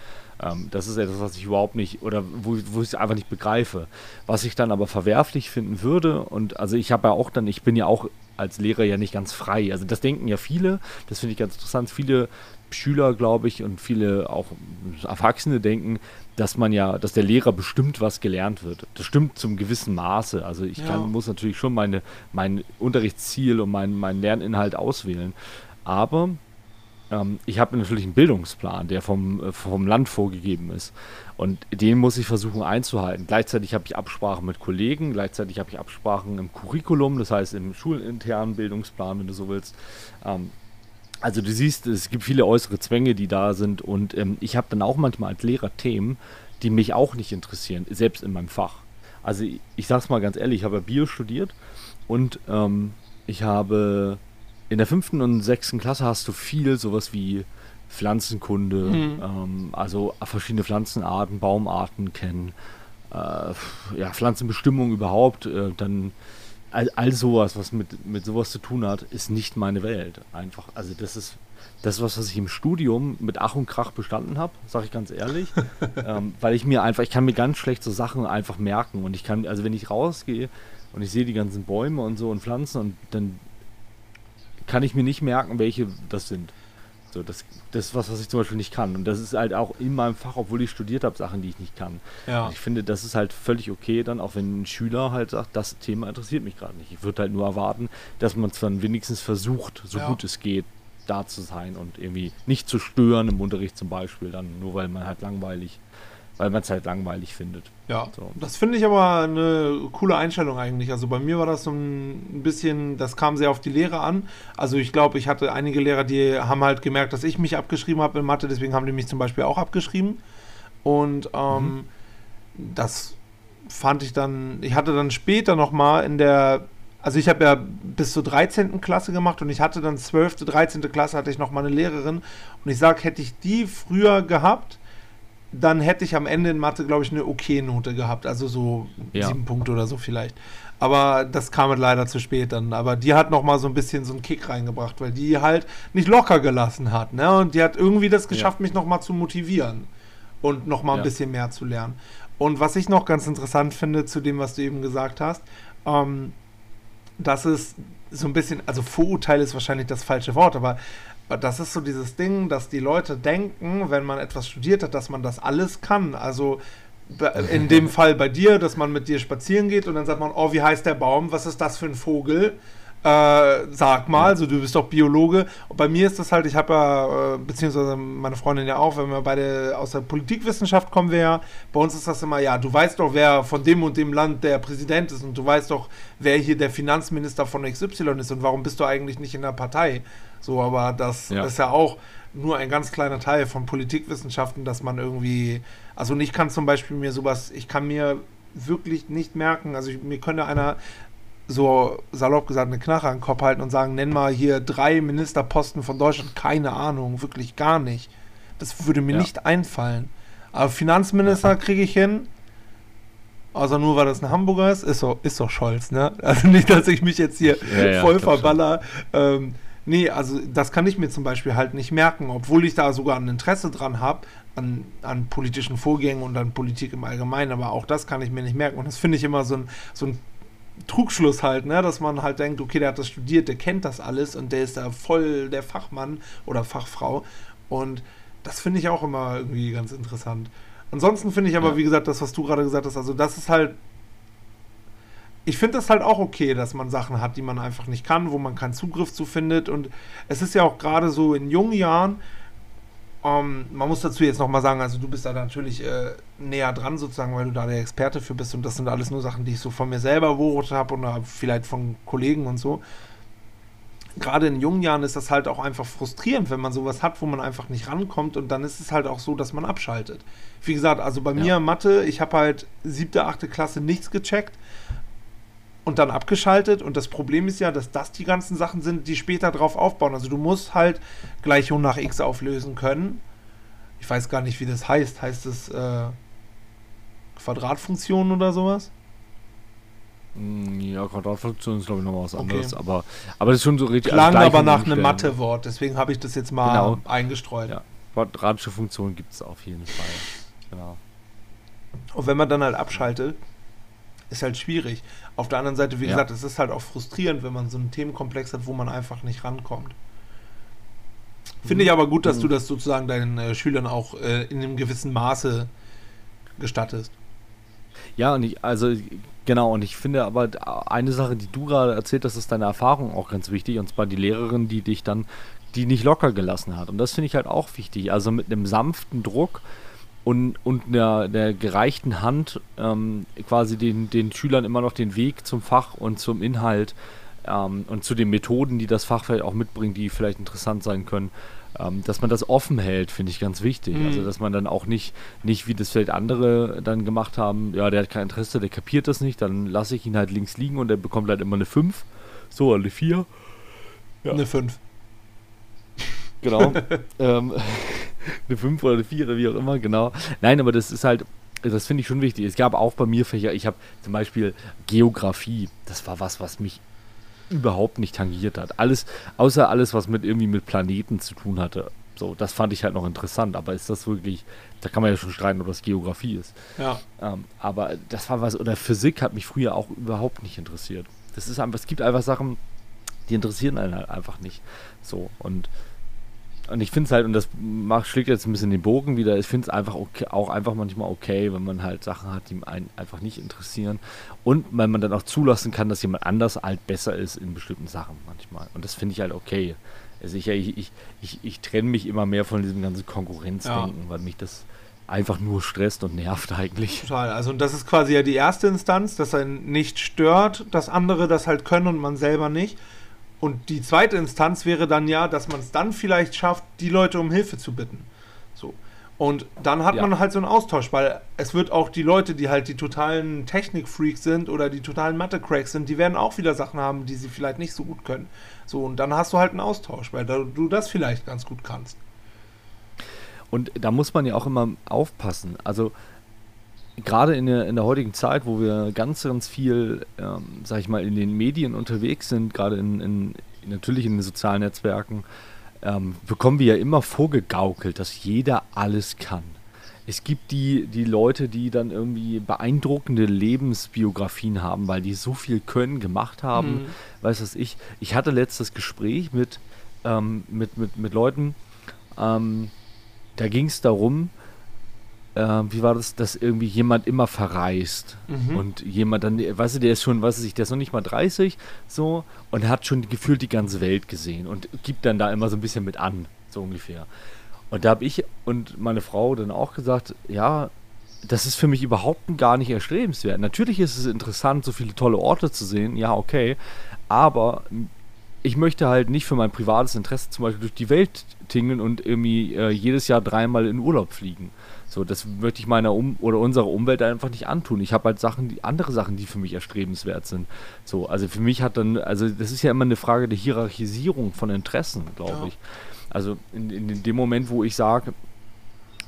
Ähm, das ist etwas, was ich überhaupt nicht, oder wo, wo ich es einfach nicht begreife. Was ich dann aber verwerflich finden würde, und also ich habe ja auch dann, ich bin ja auch als Lehrer ja nicht ganz frei. Also das denken ja viele, das finde ich ganz interessant. Viele Schüler, glaube ich, und viele auch Erwachsene denken, dass man ja, dass der Lehrer bestimmt, was gelernt wird. Das stimmt zum gewissen Maße. Also ich kann, ja. muss natürlich schon meine, mein Unterrichtsziel und meinen mein Lerninhalt auswählen. Aber ähm, ich habe natürlich einen Bildungsplan, der vom, vom Land vorgegeben ist. Und den muss ich versuchen einzuhalten. Gleichzeitig habe ich Absprachen mit Kollegen, gleichzeitig habe ich Absprachen im Curriculum, das heißt im schulinternen Bildungsplan, wenn du so willst. Ähm, also du siehst, es gibt viele äußere Zwänge, die da sind und ähm, ich habe dann auch manchmal als Lehrer Themen, die mich auch nicht interessieren, selbst in meinem Fach. Also ich, ich sag's mal ganz ehrlich, ich habe Bio studiert und ähm, ich habe in der fünften und sechsten Klasse hast du viel sowas wie Pflanzenkunde, mhm. ähm, also verschiedene Pflanzenarten, Baumarten kennen, äh, ja, Pflanzenbestimmung überhaupt, äh, dann all, all sowas, was mit, mit sowas zu tun hat, ist nicht meine Welt. Einfach, also das ist das, was, was ich im Studium mit Ach und Krach bestanden habe, sage ich ganz ehrlich. *laughs* ähm, weil ich mir einfach, ich kann mir ganz schlecht so Sachen einfach merken. Und ich kann, also wenn ich rausgehe und ich sehe die ganzen Bäume und so und Pflanzen und dann kann ich mir nicht merken, welche das sind. So, das, das ist was, was ich zum Beispiel nicht kann. Und das ist halt auch in meinem Fach, obwohl ich studiert habe, Sachen, die ich nicht kann. Ja. ich finde, das ist halt völlig okay dann, auch wenn ein Schüler halt sagt, das Thema interessiert mich gerade nicht. Ich würde halt nur erwarten, dass man es dann wenigstens versucht, so ja. gut es geht, da zu sein und irgendwie nicht zu stören im Unterricht zum Beispiel, dann nur weil man halt langweilig weil man es halt langweilig findet. Ja, so. das finde ich aber eine coole Einstellung eigentlich. Also bei mir war das so ein bisschen, das kam sehr auf die Lehre an. Also ich glaube, ich hatte einige Lehrer, die haben halt gemerkt, dass ich mich abgeschrieben habe in Mathe, deswegen haben die mich zum Beispiel auch abgeschrieben. Und ähm, mhm. das fand ich dann, ich hatte dann später nochmal in der, also ich habe ja bis zur 13. Klasse gemacht und ich hatte dann 12., 13. Klasse hatte ich nochmal eine Lehrerin und ich sage, hätte ich die früher gehabt, dann hätte ich am Ende in Mathe, glaube ich, eine Okay-Note gehabt. Also so ja. sieben Punkte oder so vielleicht. Aber das kam halt leider zu spät dann. Aber die hat noch mal so ein bisschen so einen Kick reingebracht, weil die halt nicht locker gelassen hat. Ne? Und die hat irgendwie das geschafft, ja. mich noch mal zu motivieren und noch mal ein ja. bisschen mehr zu lernen. Und was ich noch ganz interessant finde zu dem, was du eben gesagt hast, ähm, dass es so ein bisschen, also Vorurteil ist wahrscheinlich das falsche Wort, aber das ist so dieses Ding, dass die Leute denken, wenn man etwas studiert hat, dass man das alles kann. Also in dem *laughs* Fall bei dir, dass man mit dir spazieren geht und dann sagt man, oh, wie heißt der Baum? Was ist das für ein Vogel? Äh, sag mal, also du bist doch Biologe. Und bei mir ist das halt, ich habe ja, äh, beziehungsweise meine Freundin ja auch, wenn wir beide aus der Politikwissenschaft kommen wir ja, bei uns ist das immer, ja, du weißt doch, wer von dem und dem Land der Präsident ist und du weißt doch, wer hier der Finanzminister von XY ist und warum bist du eigentlich nicht in der Partei? So, aber das ja. ist ja auch nur ein ganz kleiner Teil von Politikwissenschaften, dass man irgendwie, also ich kann zum Beispiel mir sowas, ich kann mir wirklich nicht merken, also ich, mir könnte einer so salopp gesagt eine Knarre an den Kopf halten und sagen, nenn mal hier drei Ministerposten von Deutschland, keine Ahnung, wirklich gar nicht. Das würde mir ja. nicht einfallen. Aber Finanzminister kriege ich hin, Außer nur, weil das ein Hamburger ist, ist doch, ist doch Scholz, ne? Also nicht, dass ich mich jetzt hier ja, voll verballer. Ähm, Nee, also das kann ich mir zum Beispiel halt nicht merken, obwohl ich da sogar ein Interesse dran habe, an, an politischen Vorgängen und an Politik im Allgemeinen, aber auch das kann ich mir nicht merken. Und das finde ich immer so ein, so ein Trugschluss halt, ne? dass man halt denkt, okay, der hat das studiert, der kennt das alles und der ist da voll der Fachmann oder Fachfrau. Und das finde ich auch immer irgendwie ganz interessant. Ansonsten finde ich aber, ja. wie gesagt, das, was du gerade gesagt hast, also das ist halt ich finde das halt auch okay, dass man Sachen hat, die man einfach nicht kann, wo man keinen Zugriff zu findet. Und es ist ja auch gerade so in jungen Jahren, ähm, man muss dazu jetzt nochmal sagen, also du bist da natürlich äh, näher dran sozusagen, weil du da der Experte für bist. Und das sind alles nur Sachen, die ich so von mir selber beobachtet habe oder vielleicht von Kollegen und so. Gerade in jungen Jahren ist das halt auch einfach frustrierend, wenn man sowas hat, wo man einfach nicht rankommt. Und dann ist es halt auch so, dass man abschaltet. Wie gesagt, also bei ja. mir Mathe, ich habe halt siebte, achte Klasse nichts gecheckt und dann abgeschaltet. Und das Problem ist ja, dass das die ganzen Sachen sind, die später drauf aufbauen. Also du musst halt Gleichung nach x auflösen können. Ich weiß gar nicht, wie das heißt. Heißt es äh, Quadratfunktion oder sowas? Hm, ja, Quadratfunktion ist, glaube ich, nochmal was anderes. Okay. Aber, aber das ist schon so richtig. Klang also aber nach einem Mathewort, deswegen habe ich das jetzt mal genau. eingestreut. Ja. Quadratische Funktion gibt es auf jeden Fall. Genau. Und wenn man dann halt abschaltet, ist halt schwierig. Auf der anderen Seite, wie ja. gesagt, es ist halt auch frustrierend, wenn man so einen Themenkomplex hat, wo man einfach nicht rankommt. Finde ich aber gut, dass mhm. du das sozusagen deinen äh, Schülern auch äh, in einem gewissen Maße gestattest. Ja, und ich, also genau, und ich finde aber eine Sache, die du gerade erzählt hast, ist deine Erfahrung auch ganz wichtig, und zwar die Lehrerin, die dich dann, die nicht locker gelassen hat. Und das finde ich halt auch wichtig. Also mit einem sanften Druck und, und der, der gereichten Hand ähm, quasi den, den Schülern immer noch den Weg zum Fach und zum Inhalt ähm, und zu den Methoden, die das Fach vielleicht auch mitbringt, die vielleicht interessant sein können, ähm, dass man das offen hält, finde ich ganz wichtig. Mhm. Also dass man dann auch nicht, nicht, wie das vielleicht andere dann gemacht haben, ja, der hat kein Interesse, der kapiert das nicht, dann lasse ich ihn halt links liegen und der bekommt halt immer eine 5, so, eine 4. Ja. Eine 5. Genau. *laughs* ähm, eine 5 oder eine 4 oder wie auch immer, genau. Nein, aber das ist halt, das finde ich schon wichtig. Es gab auch bei mir Fächer, ich habe zum Beispiel Geografie, das war was, was mich überhaupt nicht tangiert hat. Alles, außer alles, was mit irgendwie mit Planeten zu tun hatte. So, das fand ich halt noch interessant, aber ist das wirklich, da kann man ja schon streiten, ob das Geografie ist. Ja. Ähm, aber das war was, oder Physik hat mich früher auch überhaupt nicht interessiert. Das ist einfach, es gibt einfach Sachen, die interessieren einen halt einfach nicht. So, und und ich finde es halt, und das macht, schlägt jetzt ein bisschen den Bogen wieder, ich finde es einfach okay, auch einfach manchmal okay, wenn man halt Sachen hat, die einen einfach nicht interessieren. Und wenn man dann auch zulassen kann, dass jemand anders halt besser ist in bestimmten Sachen manchmal. Und das finde ich halt okay. Also ich, ich, ich, ich, ich trenne mich immer mehr von diesem ganzen Konkurrenzdenken, ja. weil mich das einfach nur stresst und nervt eigentlich. Total. Also und das ist quasi ja die erste Instanz, dass einen nicht stört, dass andere das halt können und man selber nicht. Und die zweite Instanz wäre dann ja, dass man es dann vielleicht schafft, die Leute um Hilfe zu bitten. So. Und dann hat ja. man halt so einen Austausch, weil es wird auch die Leute, die halt die totalen Technik-Freaks sind oder die totalen Mathe-Cracks sind, die werden auch wieder Sachen haben, die sie vielleicht nicht so gut können. So, und dann hast du halt einen Austausch, weil du das vielleicht ganz gut kannst. Und da muss man ja auch immer aufpassen. Also gerade in der, in der heutigen Zeit, wo wir ganz, ganz viel, ähm, sag ich mal, in den Medien unterwegs sind, gerade in, in, natürlich in den sozialen Netzwerken, ähm, bekommen wir ja immer vorgegaukelt, dass jeder alles kann. Es gibt die, die Leute, die dann irgendwie beeindruckende Lebensbiografien haben, weil die so viel können, gemacht haben. Mhm. Weiß was ich. Ich hatte letztes Gespräch mit, ähm, mit, mit, mit Leuten, ähm, da ging es darum, äh, wie war das, dass irgendwie jemand immer verreist mhm. und jemand dann, weißt du, der ist schon, weiß ich, der ist noch nicht mal 30 so und hat schon gefühlt die ganze Welt gesehen und gibt dann da immer so ein bisschen mit an, so ungefähr. Und da habe ich und meine Frau dann auch gesagt, ja, das ist für mich überhaupt gar nicht erstrebenswert. Natürlich ist es interessant, so viele tolle Orte zu sehen, ja, okay, aber ich möchte halt nicht für mein privates Interesse zum Beispiel durch die Welt tingeln und irgendwie äh, jedes Jahr dreimal in Urlaub fliegen. So, das möchte ich meiner um oder unserer Umwelt einfach nicht antun. Ich habe halt Sachen, die andere Sachen, die für mich erstrebenswert sind. So, also für mich hat dann, also das ist ja immer eine Frage der Hierarchisierung von Interessen, glaube ich. Also in, in dem Moment, wo ich sage,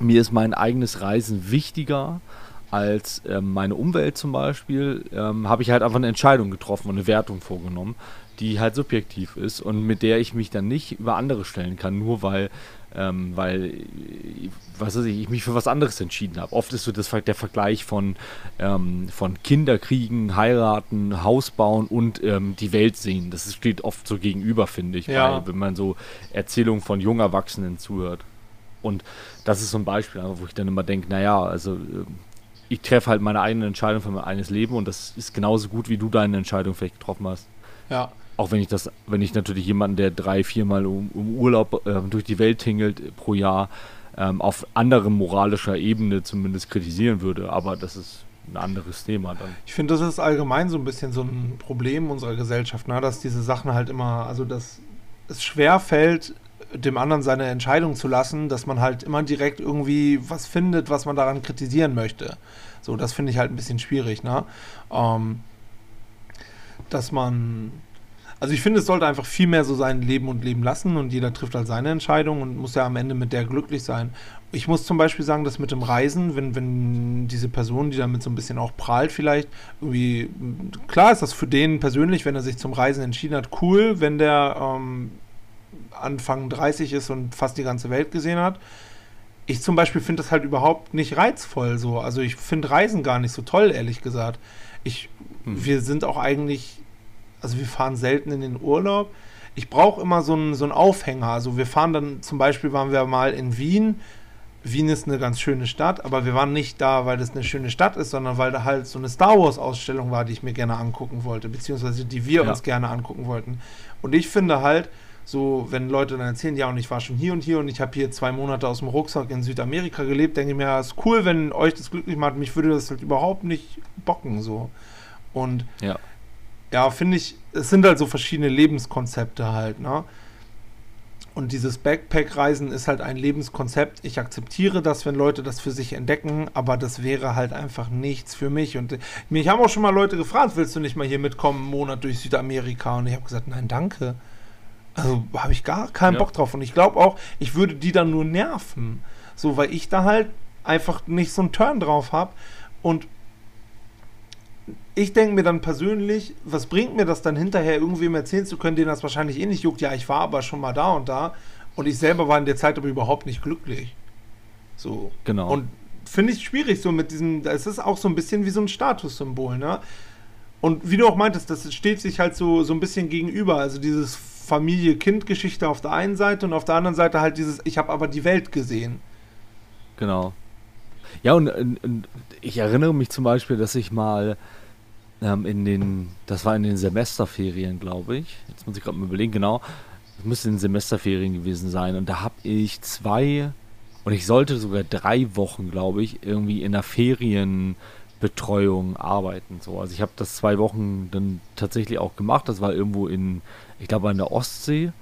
mir ist mein eigenes Reisen wichtiger als ähm, meine Umwelt zum Beispiel, ähm, habe ich halt einfach eine Entscheidung getroffen und eine Wertung vorgenommen die halt subjektiv ist und mit der ich mich dann nicht über andere stellen kann, nur weil, ähm, weil was weiß ich, ich mich für was anderes entschieden habe. Oft ist so das, der Vergleich von, ähm, von Kinderkriegen, heiraten, Haus bauen und ähm, die Welt sehen. Das steht oft so gegenüber, finde ich, ja. weil, wenn man so Erzählungen von jungen Erwachsenen zuhört. Und das ist so ein Beispiel, wo ich dann immer denke, naja, also äh, ich treffe halt meine eigene Entscheidung für mein eigenes Leben und das ist genauso gut, wie du deine Entscheidung vielleicht getroffen hast. Ja, auch wenn ich das, wenn ich natürlich jemanden, der drei, viermal um, um Urlaub äh, durch die Welt tingelt pro Jahr, ähm, auf anderer moralischer Ebene zumindest kritisieren würde, aber das ist ein anderes Thema dann. Ich finde, das ist allgemein so ein bisschen so ein Problem unserer Gesellschaft, ne? dass diese Sachen halt immer, also dass es schwer fällt, dem anderen seine Entscheidung zu lassen, dass man halt immer direkt irgendwie was findet, was man daran kritisieren möchte. So, das finde ich halt ein bisschen schwierig, ne? Ähm, dass man also ich finde, es sollte einfach viel mehr so sein Leben und Leben lassen und jeder trifft halt seine Entscheidung und muss ja am Ende mit der glücklich sein. Ich muss zum Beispiel sagen, dass mit dem Reisen, wenn, wenn diese Person, die damit so ein bisschen auch prahlt vielleicht, irgendwie, klar ist das für den persönlich, wenn er sich zum Reisen entschieden hat, cool, wenn der ähm, Anfang 30 ist und fast die ganze Welt gesehen hat. Ich zum Beispiel finde das halt überhaupt nicht reizvoll so. Also ich finde Reisen gar nicht so toll, ehrlich gesagt. Ich, hm. Wir sind auch eigentlich also wir fahren selten in den Urlaub. Ich brauche immer so einen, so einen Aufhänger. Also wir fahren dann, zum Beispiel waren wir mal in Wien. Wien ist eine ganz schöne Stadt, aber wir waren nicht da, weil das eine schöne Stadt ist, sondern weil da halt so eine Star Wars Ausstellung war, die ich mir gerne angucken wollte, beziehungsweise die wir ja. uns gerne angucken wollten. Und ich finde halt, so, wenn Leute dann erzählen, ja, und ich war schon hier und hier und ich habe hier zwei Monate aus dem Rucksack in Südamerika gelebt, denke ich mir, ja, ist cool, wenn euch das glücklich macht. Mich würde das halt überhaupt nicht bocken, so. Und ja ja, finde ich, es sind halt so verschiedene Lebenskonzepte halt, ne? Und dieses Backpack-Reisen ist halt ein Lebenskonzept. Ich akzeptiere das, wenn Leute das für sich entdecken, aber das wäre halt einfach nichts für mich. Und mich haben auch schon mal Leute gefragt, willst du nicht mal hier mitkommen, einen Monat durch Südamerika? Und ich habe gesagt, nein, danke. Also habe ich gar keinen ja. Bock drauf. Und ich glaube auch, ich würde die dann nur nerven. So, weil ich da halt einfach nicht so einen Turn drauf habe. Und ich denke mir dann persönlich, was bringt mir das dann hinterher, irgendwem erzählen zu können, den das wahrscheinlich eh nicht juckt, ja, ich war aber schon mal da und da und ich selber war in der Zeit aber überhaupt nicht glücklich. So. Genau. Und finde ich schwierig, so mit diesem, es ist auch so ein bisschen wie so ein Statussymbol, ne? Und wie du auch meintest, das steht sich halt so, so ein bisschen gegenüber. Also dieses Familie-Kind-Geschichte auf der einen Seite und auf der anderen Seite halt dieses, ich habe aber die Welt gesehen. Genau. Ja, und, und, ich erinnere mich zum Beispiel, dass ich mal ähm, in den, das war in den Semesterferien, glaube ich. Jetzt muss ich gerade mal überlegen, genau. Das müsste in den Semesterferien gewesen sein. Und da habe ich zwei, und ich sollte sogar drei Wochen, glaube ich, irgendwie in der Ferienbetreuung arbeiten. So. Also ich habe das zwei Wochen dann tatsächlich auch gemacht. Das war irgendwo in, ich glaube, an der Ostsee.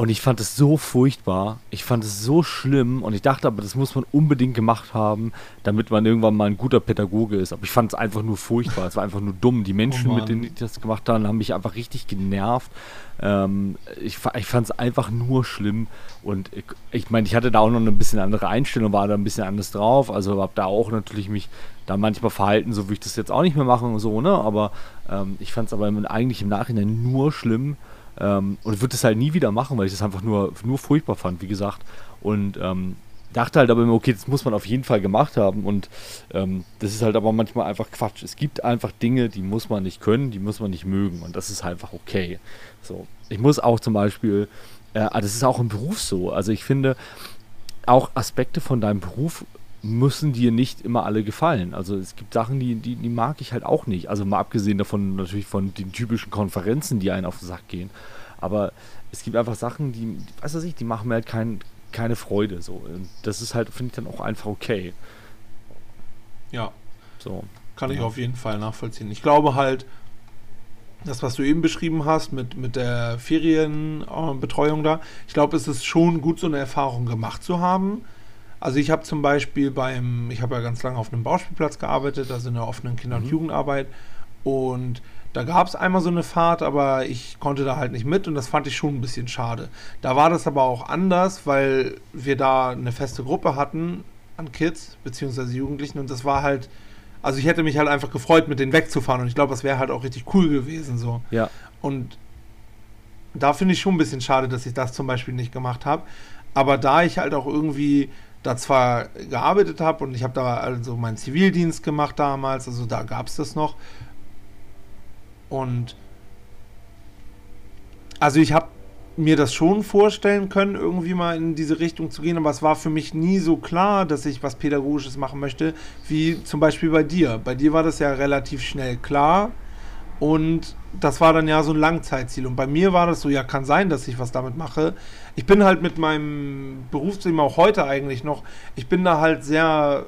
Und ich fand es so furchtbar. Ich fand es so schlimm. Und ich dachte aber, das muss man unbedingt gemacht haben, damit man irgendwann mal ein guter Pädagoge ist. Aber ich fand es einfach nur furchtbar. es war einfach nur dumm. Die Menschen, oh mit denen ich das gemacht habe, haben mich einfach richtig genervt. Ähm, ich, ich fand es einfach nur schlimm. Und ich, ich meine, ich hatte da auch noch eine bisschen andere Einstellung, war da ein bisschen anders drauf. Also habe da auch natürlich mich da manchmal verhalten, so wie ich das jetzt auch nicht mehr mache und so, ne? Aber ähm, ich fand es aber eigentlich im Nachhinein nur schlimm. Ähm, und würde es halt nie wieder machen, weil ich das einfach nur, nur furchtbar fand, wie gesagt. Und ähm, dachte halt aber immer, okay, das muss man auf jeden Fall gemacht haben. Und ähm, das ist halt aber manchmal einfach Quatsch. Es gibt einfach Dinge, die muss man nicht können, die muss man nicht mögen. Und das ist einfach okay. So. Ich muss auch zum Beispiel, äh, ah, das ist auch im Beruf so. Also ich finde, auch Aspekte von deinem Beruf müssen dir nicht immer alle gefallen. Also es gibt Sachen, die, die, die mag ich halt auch nicht. Also mal abgesehen davon natürlich von den typischen Konferenzen, die einen auf den Sack gehen. Aber es gibt einfach Sachen, die, weiß was ich, die machen mir halt kein, keine Freude. So. Und das ist halt, finde ich dann auch einfach okay. Ja. So. Kann ich auf jeden Fall nachvollziehen. Ich glaube halt, das, was du eben beschrieben hast mit, mit der Ferienbetreuung da, ich glaube, es ist schon gut, so eine Erfahrung gemacht zu haben also ich habe zum Beispiel beim, ich habe ja ganz lange auf einem Bauspielplatz gearbeitet, also in der offenen Kinder- und mhm. Jugendarbeit. Und da gab es einmal so eine Fahrt, aber ich konnte da halt nicht mit und das fand ich schon ein bisschen schade. Da war das aber auch anders, weil wir da eine feste Gruppe hatten an Kids bzw. Jugendlichen und das war halt, also ich hätte mich halt einfach gefreut, mit denen wegzufahren und ich glaube, das wäre halt auch richtig cool gewesen so. Ja. Und da finde ich schon ein bisschen schade, dass ich das zum Beispiel nicht gemacht habe. Aber da ich halt auch irgendwie da zwar gearbeitet habe und ich habe da also meinen Zivildienst gemacht damals, also da gab es das noch. Und also ich habe mir das schon vorstellen können, irgendwie mal in diese Richtung zu gehen, aber es war für mich nie so klar, dass ich was Pädagogisches machen möchte, wie zum Beispiel bei dir. Bei dir war das ja relativ schnell klar und das war dann ja so ein Langzeitziel. Und bei mir war das so, ja, kann sein, dass ich was damit mache. Ich bin halt mit meinem Berufsleben auch heute eigentlich noch, ich bin da halt sehr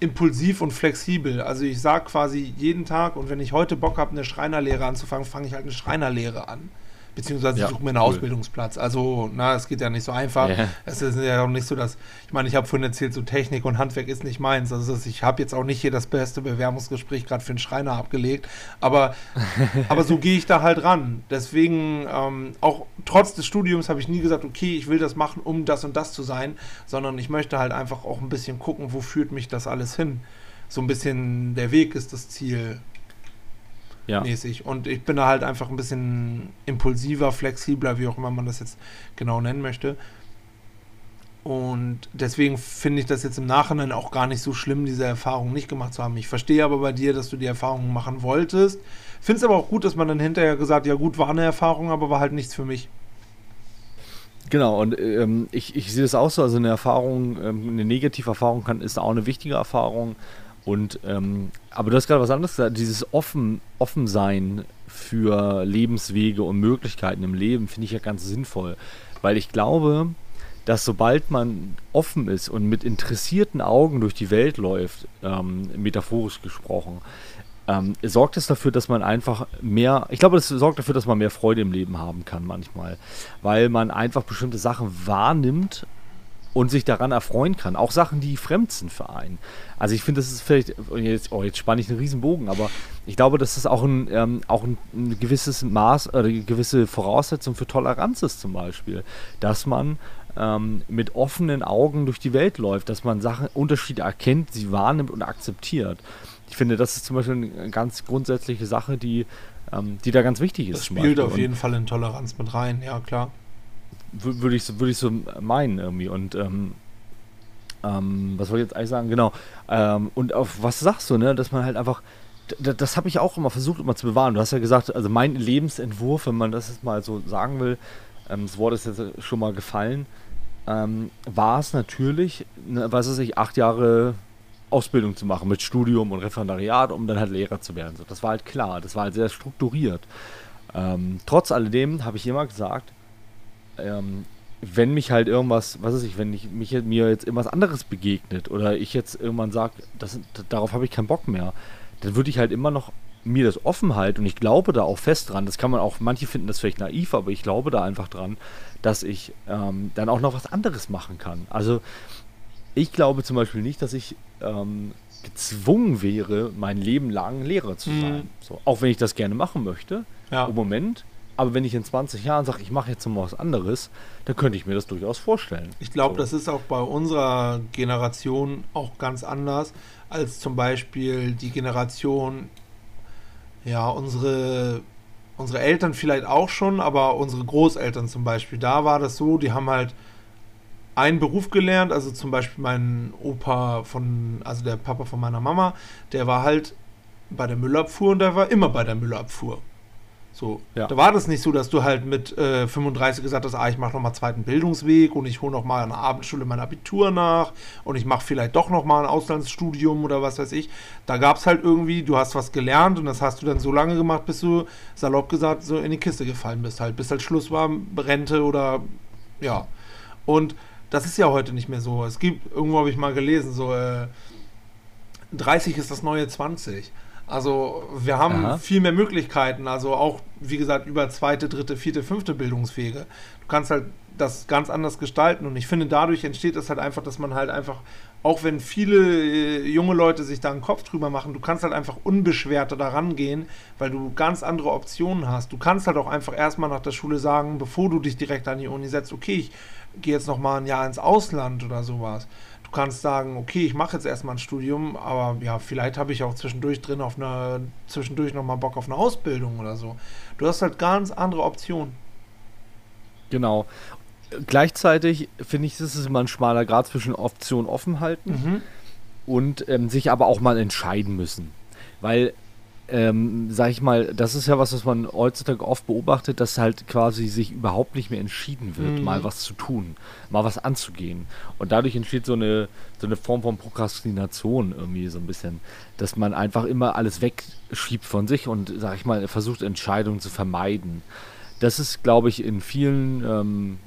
impulsiv und flexibel. Also ich sage quasi jeden Tag, und wenn ich heute Bock habe, eine Schreinerlehre anzufangen, fange ich halt eine Schreinerlehre an beziehungsweise ja, ich suche mir einen cool. Ausbildungsplatz. Also, na, es geht ja nicht so einfach. Yeah. Es ist ja auch nicht so, dass, ich meine, ich habe vorhin erzählt, so Technik und Handwerk ist nicht meins. Also ich habe jetzt auch nicht hier das beste Bewerbungsgespräch gerade für einen Schreiner abgelegt, aber, *laughs* aber so gehe ich da halt ran. Deswegen, ähm, auch trotz des Studiums habe ich nie gesagt, okay, ich will das machen, um das und das zu sein, sondern ich möchte halt einfach auch ein bisschen gucken, wo führt mich das alles hin. So ein bisschen der Weg ist das Ziel ja. mäßig. Und ich bin da halt einfach ein bisschen impulsiver, flexibler, wie auch immer man das jetzt genau nennen möchte. Und deswegen finde ich das jetzt im Nachhinein auch gar nicht so schlimm, diese Erfahrung nicht gemacht zu haben. Ich verstehe aber bei dir, dass du die Erfahrung machen wolltest. Finde es aber auch gut, dass man dann hinterher gesagt, ja gut, war eine Erfahrung, aber war halt nichts für mich. Genau, und ähm, ich, ich sehe das auch so, also eine Erfahrung, ähm, eine negative Erfahrung kann, ist auch eine wichtige Erfahrung. Und ähm, aber du hast gerade was anderes gesagt, dieses offen, Offensein für Lebenswege und Möglichkeiten im Leben finde ich ja ganz sinnvoll. Weil ich glaube, dass sobald man offen ist und mit interessierten Augen durch die Welt läuft, ähm, metaphorisch gesprochen, ähm, sorgt es dafür, dass man einfach mehr, ich glaube, das sorgt dafür, dass man mehr Freude im Leben haben kann manchmal, weil man einfach bestimmte Sachen wahrnimmt und sich daran erfreuen kann. Auch Sachen, die fremd sind für einen. Also ich finde, das ist vielleicht, jetzt, oh, jetzt spanne ich einen riesen Bogen, aber ich glaube, dass das auch ein, ähm, auch ein, ein, gewisses Maß oder eine gewisse Voraussetzung für Toleranz ist zum Beispiel. Dass man ähm, mit offenen Augen durch die Welt läuft, dass man Sachen, Unterschiede erkennt, sie wahrnimmt und akzeptiert. Ich finde, das ist zum Beispiel eine ganz grundsätzliche Sache, die, ähm, die da ganz wichtig ist. Das spielt auf jeden Fall in Toleranz mit rein, ja klar würde ich, würd ich so meinen irgendwie. Und ähm, ähm, was wollte ich jetzt eigentlich sagen? Genau. Ähm, und auf was sagst du, ne? Dass man halt einfach das habe ich auch immer versucht, immer zu bewahren. Du hast ja gesagt, also mein Lebensentwurf, wenn man das jetzt mal so sagen will, ähm, das Wort ist jetzt schon mal gefallen, ähm, war es natürlich, ne, was weiß ich, acht Jahre Ausbildung zu machen mit Studium und Referendariat, um dann halt Lehrer zu werden. So, das war halt klar, das war halt sehr strukturiert. Ähm, trotz alledem habe ich immer gesagt, ähm, wenn mich halt irgendwas, was weiß ich, wenn ich mich mir jetzt irgendwas anderes begegnet oder ich jetzt irgendwann sage, darauf habe ich keinen Bock mehr, dann würde ich halt immer noch mir das offen halten und ich glaube da auch fest dran. Das kann man auch, manche finden das vielleicht naiv, aber ich glaube da einfach dran, dass ich ähm, dann auch noch was anderes machen kann. Also ich glaube zum Beispiel nicht, dass ich ähm, gezwungen wäre, mein Leben lang Lehrer zu sein. Mhm. So, auch wenn ich das gerne machen möchte, ja. im Moment. Aber wenn ich in 20 Jahren sage, ich mache jetzt mal was anderes, dann könnte ich mir das durchaus vorstellen. Ich glaube, so. das ist auch bei unserer Generation auch ganz anders als zum Beispiel die Generation, ja, unsere, unsere Eltern vielleicht auch schon, aber unsere Großeltern zum Beispiel. Da war das so, die haben halt einen Beruf gelernt, also zum Beispiel mein Opa von, also der Papa von meiner Mama, der war halt bei der Müllabfuhr und der war immer bei der Müllabfuhr. So, ja. da war das nicht so, dass du halt mit äh, 35 gesagt hast, ah, ich mache nochmal zweiten Bildungsweg und ich hole nochmal an der Abendschule mein Abitur nach und ich mache vielleicht doch nochmal ein Auslandsstudium oder was weiß ich. Da gab es halt irgendwie, du hast was gelernt und das hast du dann so lange gemacht, bis du, salopp gesagt, so in die Kiste gefallen bist halt, bis halt Schluss war, Rente oder ja. Und das ist ja heute nicht mehr so. Es gibt, irgendwo habe ich mal gelesen, so äh, 30 ist das neue 20. Also wir haben Aha. viel mehr Möglichkeiten, also auch, wie gesagt, über zweite, dritte, vierte, fünfte Bildungswege. Du kannst halt das ganz anders gestalten und ich finde, dadurch entsteht es halt einfach, dass man halt einfach, auch wenn viele äh, junge Leute sich da einen Kopf drüber machen, du kannst halt einfach unbeschwerter daran gehen, weil du ganz andere Optionen hast. Du kannst halt auch einfach erstmal nach der Schule sagen, bevor du dich direkt an die Uni setzt, okay, ich gehe jetzt nochmal ein Jahr ins Ausland oder sowas kannst sagen, okay, ich mache jetzt erstmal ein Studium, aber ja, vielleicht habe ich auch zwischendurch drin auf eine, zwischendurch nochmal Bock auf eine Ausbildung oder so. Du hast halt ganz andere Optionen. Genau. Gleichzeitig finde ich, ist immer ein schmaler Grad zwischen Option offen halten mhm. und ähm, sich aber auch mal entscheiden müssen. Weil ähm, sag ich mal, das ist ja was, was man heutzutage oft beobachtet, dass halt quasi sich überhaupt nicht mehr entschieden wird, mhm. mal was zu tun, mal was anzugehen. Und dadurch entsteht so eine, so eine Form von Prokrastination irgendwie so ein bisschen, dass man einfach immer alles wegschiebt von sich und, sag ich mal, versucht Entscheidungen zu vermeiden. Das ist, glaube ich, in vielen, ähm,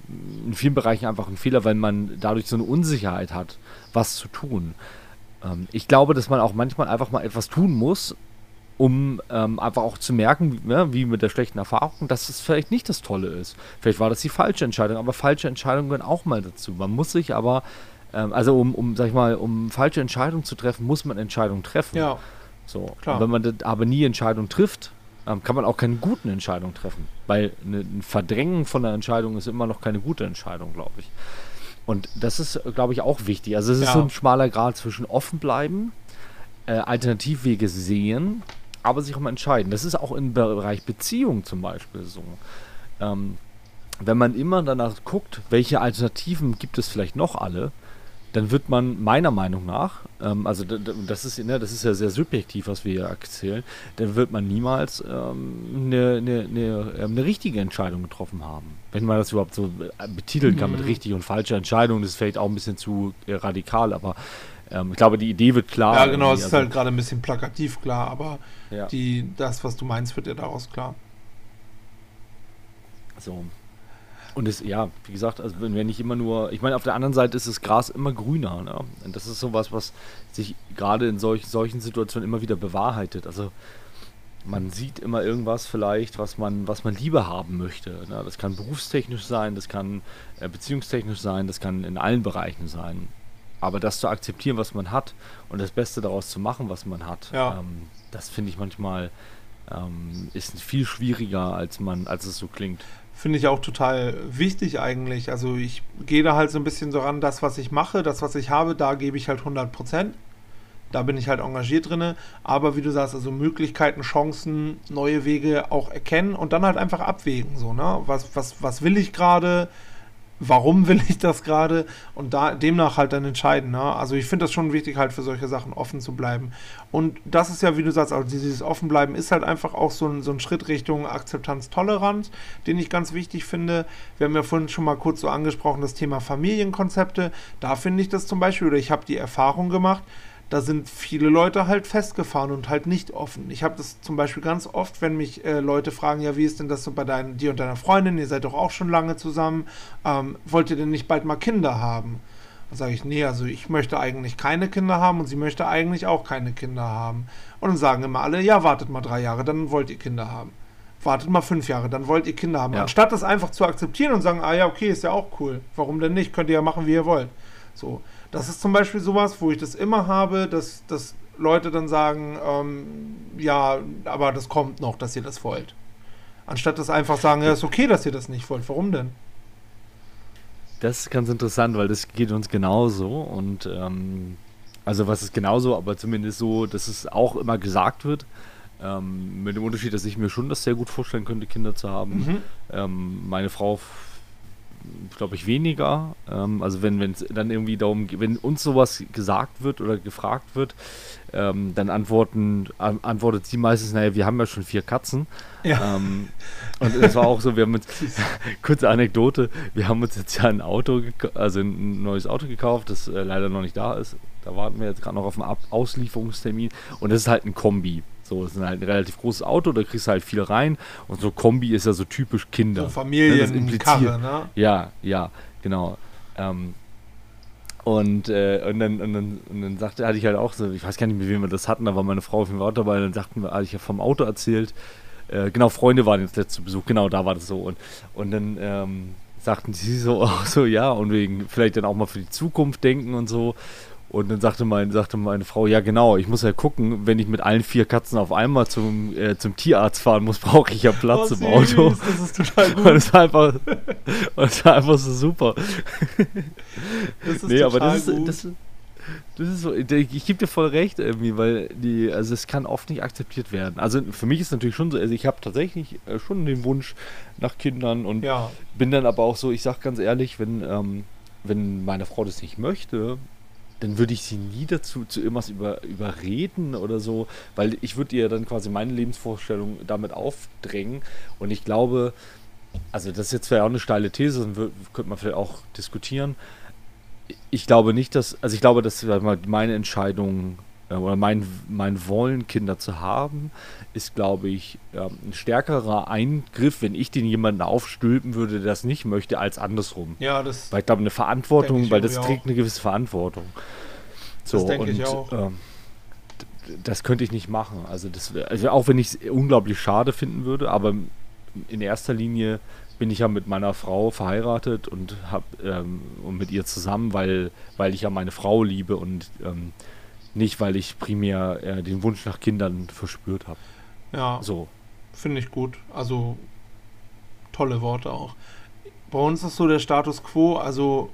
in vielen Bereichen einfach ein Fehler, weil man dadurch so eine Unsicherheit hat, was zu tun. Ähm, ich glaube, dass man auch manchmal einfach mal etwas tun muss, um ähm, einfach auch zu merken, wie, ja, wie mit der schlechten Erfahrung, dass es vielleicht nicht das Tolle ist. Vielleicht war das die falsche Entscheidung, aber falsche Entscheidungen gehören auch mal dazu. Man muss sich aber, ähm, also um, um, sag ich mal, um falsche Entscheidungen zu treffen, muss man Entscheidungen treffen. Ja. So. Klar. Und wenn man aber nie Entscheidungen trifft, ähm, kann man auch keine guten Entscheidungen treffen. Weil eine, ein Verdrängen von einer Entscheidung ist immer noch keine gute Entscheidung, glaube ich. Und das ist, glaube ich, auch wichtig. Also es ist ja. so ein schmaler Grad zwischen offen bleiben, äh, Alternativwege sehen aber sich auch mal entscheiden. Das ist auch im Bereich Beziehung zum Beispiel so. Ähm, wenn man immer danach guckt, welche Alternativen gibt es vielleicht noch alle, dann wird man meiner Meinung nach, ähm, also das ist, ne, das ist ja sehr subjektiv, was wir hier erzählen, dann wird man niemals ähm, eine, eine, eine, ähm, eine, richtige Entscheidung getroffen haben. Wenn man das überhaupt so äh, betiteln kann mhm. mit richtig und falscher Entscheidung, das ist vielleicht auch ein bisschen zu äh, radikal, aber ähm, ich glaube, die Idee wird klar. Ja, genau, es ist also halt gerade ein bisschen plakativ klar, aber ja. die, das, was du meinst, wird ja daraus klar. So. Und es, ja, wie gesagt, also wenn wir nicht immer nur, ich meine, auf der anderen Seite ist das Gras immer grüner. Ne? Und das ist sowas, was sich gerade in solch, solchen Situationen immer wieder bewahrheitet. Also man sieht immer irgendwas vielleicht, was man, was man lieber haben möchte. Ne? Das kann berufstechnisch sein, das kann äh, beziehungstechnisch sein, das kann in allen Bereichen sein. Aber das zu akzeptieren, was man hat und das Beste daraus zu machen, was man hat, ja. ähm, das finde ich manchmal ähm, ist viel schwieriger, als man, als es so klingt. Finde ich auch total wichtig eigentlich. Also ich gehe da halt so ein bisschen so ran, das, was ich mache, das, was ich habe, da gebe ich halt 100 Prozent. Da bin ich halt engagiert drin. Aber wie du sagst, also Möglichkeiten, Chancen, neue Wege auch erkennen und dann halt einfach abwägen. So, ne? Was, was, was will ich gerade? Warum will ich das gerade und da demnach halt dann entscheiden. Ne? Also ich finde das schon wichtig, halt für solche Sachen offen zu bleiben. Und das ist ja, wie du sagst, also dieses Offenbleiben ist halt einfach auch so ein, so ein Schritt Richtung Akzeptanz, Toleranz, den ich ganz wichtig finde. Wir haben ja vorhin schon mal kurz so angesprochen, das Thema Familienkonzepte. Da finde ich das zum Beispiel, oder ich habe die Erfahrung gemacht, da sind viele Leute halt festgefahren und halt nicht offen. Ich habe das zum Beispiel ganz oft, wenn mich äh, Leute fragen, ja, wie ist denn das so bei dein, dir und deiner Freundin, ihr seid doch auch schon lange zusammen, ähm, wollt ihr denn nicht bald mal Kinder haben? Dann sage ich, nee, also ich möchte eigentlich keine Kinder haben und sie möchte eigentlich auch keine Kinder haben. Und dann sagen immer alle, ja, wartet mal drei Jahre, dann wollt ihr Kinder haben. Wartet mal fünf Jahre, dann wollt ihr Kinder haben. Ja. Anstatt das einfach zu akzeptieren und sagen, ah ja, okay, ist ja auch cool. Warum denn nicht? Könnt ihr ja machen, wie ihr wollt. So. Das ist zum Beispiel sowas, wo ich das immer habe, dass, dass Leute dann sagen, ähm, ja, aber das kommt noch, dass ihr das wollt. Anstatt das einfach sagen, ja, ist okay, dass ihr das nicht wollt. Warum denn? Das ist ganz interessant, weil das geht uns genauso und ähm, also was ist genauso, aber zumindest so, dass es auch immer gesagt wird. Ähm, mit dem Unterschied, dass ich mir schon das sehr gut vorstellen könnte, Kinder zu haben. Mhm. Ähm, meine Frau glaube ich, weniger. Ähm, also wenn es dann irgendwie darum geht, wenn uns sowas gesagt wird oder gefragt wird, ähm, dann antworten, an, antwortet sie meistens, naja, wir haben ja schon vier Katzen. Ja. Ähm, und es war auch so, wir haben uns, *laughs* kurze Anekdote, wir haben uns jetzt ja ein Auto, also ein neues Auto gekauft, das äh, leider noch nicht da ist. Da warten wir jetzt gerade noch auf einen Ab Auslieferungstermin und das ist halt ein Kombi. So, das ist halt ein relativ großes Auto, da kriegst du halt viel rein. Und so Kombi ist ja so typisch Kinder. So Familienkarre, ne? Ja, ja, genau. Ähm, und, äh, und, dann, und, dann, und dann sagte, hatte ich halt auch so, ich weiß gar nicht, mit wem wir das hatten, da war meine Frau auf dem Auto dabei, dann sagten wir, hatte ich ja vom Auto erzählt. Äh, genau, Freunde waren jetzt letzte Besuch, genau, da war das so. Und, und dann ähm, sagten sie so auch *laughs* so, ja, und wegen vielleicht dann auch mal für die Zukunft denken und so. Und dann sagte, mein, sagte meine Frau, ja genau, ich muss ja gucken, wenn ich mit allen vier Katzen auf einmal zum, äh, zum Tierarzt fahren muss, *laughs* brauche ich ja Platz oh, im Auto. Das ist total gut. Und das war einfach, *laughs* das war einfach so super. Das ist nee, aber das ist, das, das ist so, ich gebe dir voll recht irgendwie, weil die, also es kann oft nicht akzeptiert werden. Also für mich ist es natürlich schon so, also ich habe tatsächlich äh, schon den Wunsch nach Kindern und ja. bin dann aber auch so, ich sag ganz ehrlich, wenn, ähm, wenn meine Frau das nicht möchte, dann würde ich sie nie dazu zu irgendwas über, überreden oder so, weil ich würde ihr dann quasi meine Lebensvorstellung damit aufdrängen und ich glaube, also das ist jetzt vielleicht auch eine steile These, dann könnte man vielleicht auch diskutieren. Ich glaube nicht, dass, also ich glaube, dass meine Entscheidung äh, oder mein, mein Wollen, Kinder zu haben, ist, glaube ich, ein stärkerer Eingriff, wenn ich den jemanden aufstülpen würde, der das nicht möchte, als andersrum. Ja, das. Weil ich glaube, eine Verantwortung, weil das trägt auch. eine gewisse Verantwortung. So, das denke und, ich auch. Ähm, das könnte ich nicht machen. Also, das, also auch wenn ich es unglaublich schade finden würde, aber in erster Linie bin ich ja mit meiner Frau verheiratet und hab ähm, und mit ihr zusammen, weil, weil ich ja meine Frau liebe und ähm, nicht, weil ich primär äh, den Wunsch nach Kindern verspürt habe. Ja. So. Finde ich gut. Also tolle Worte auch. Bei uns ist so der Status quo, also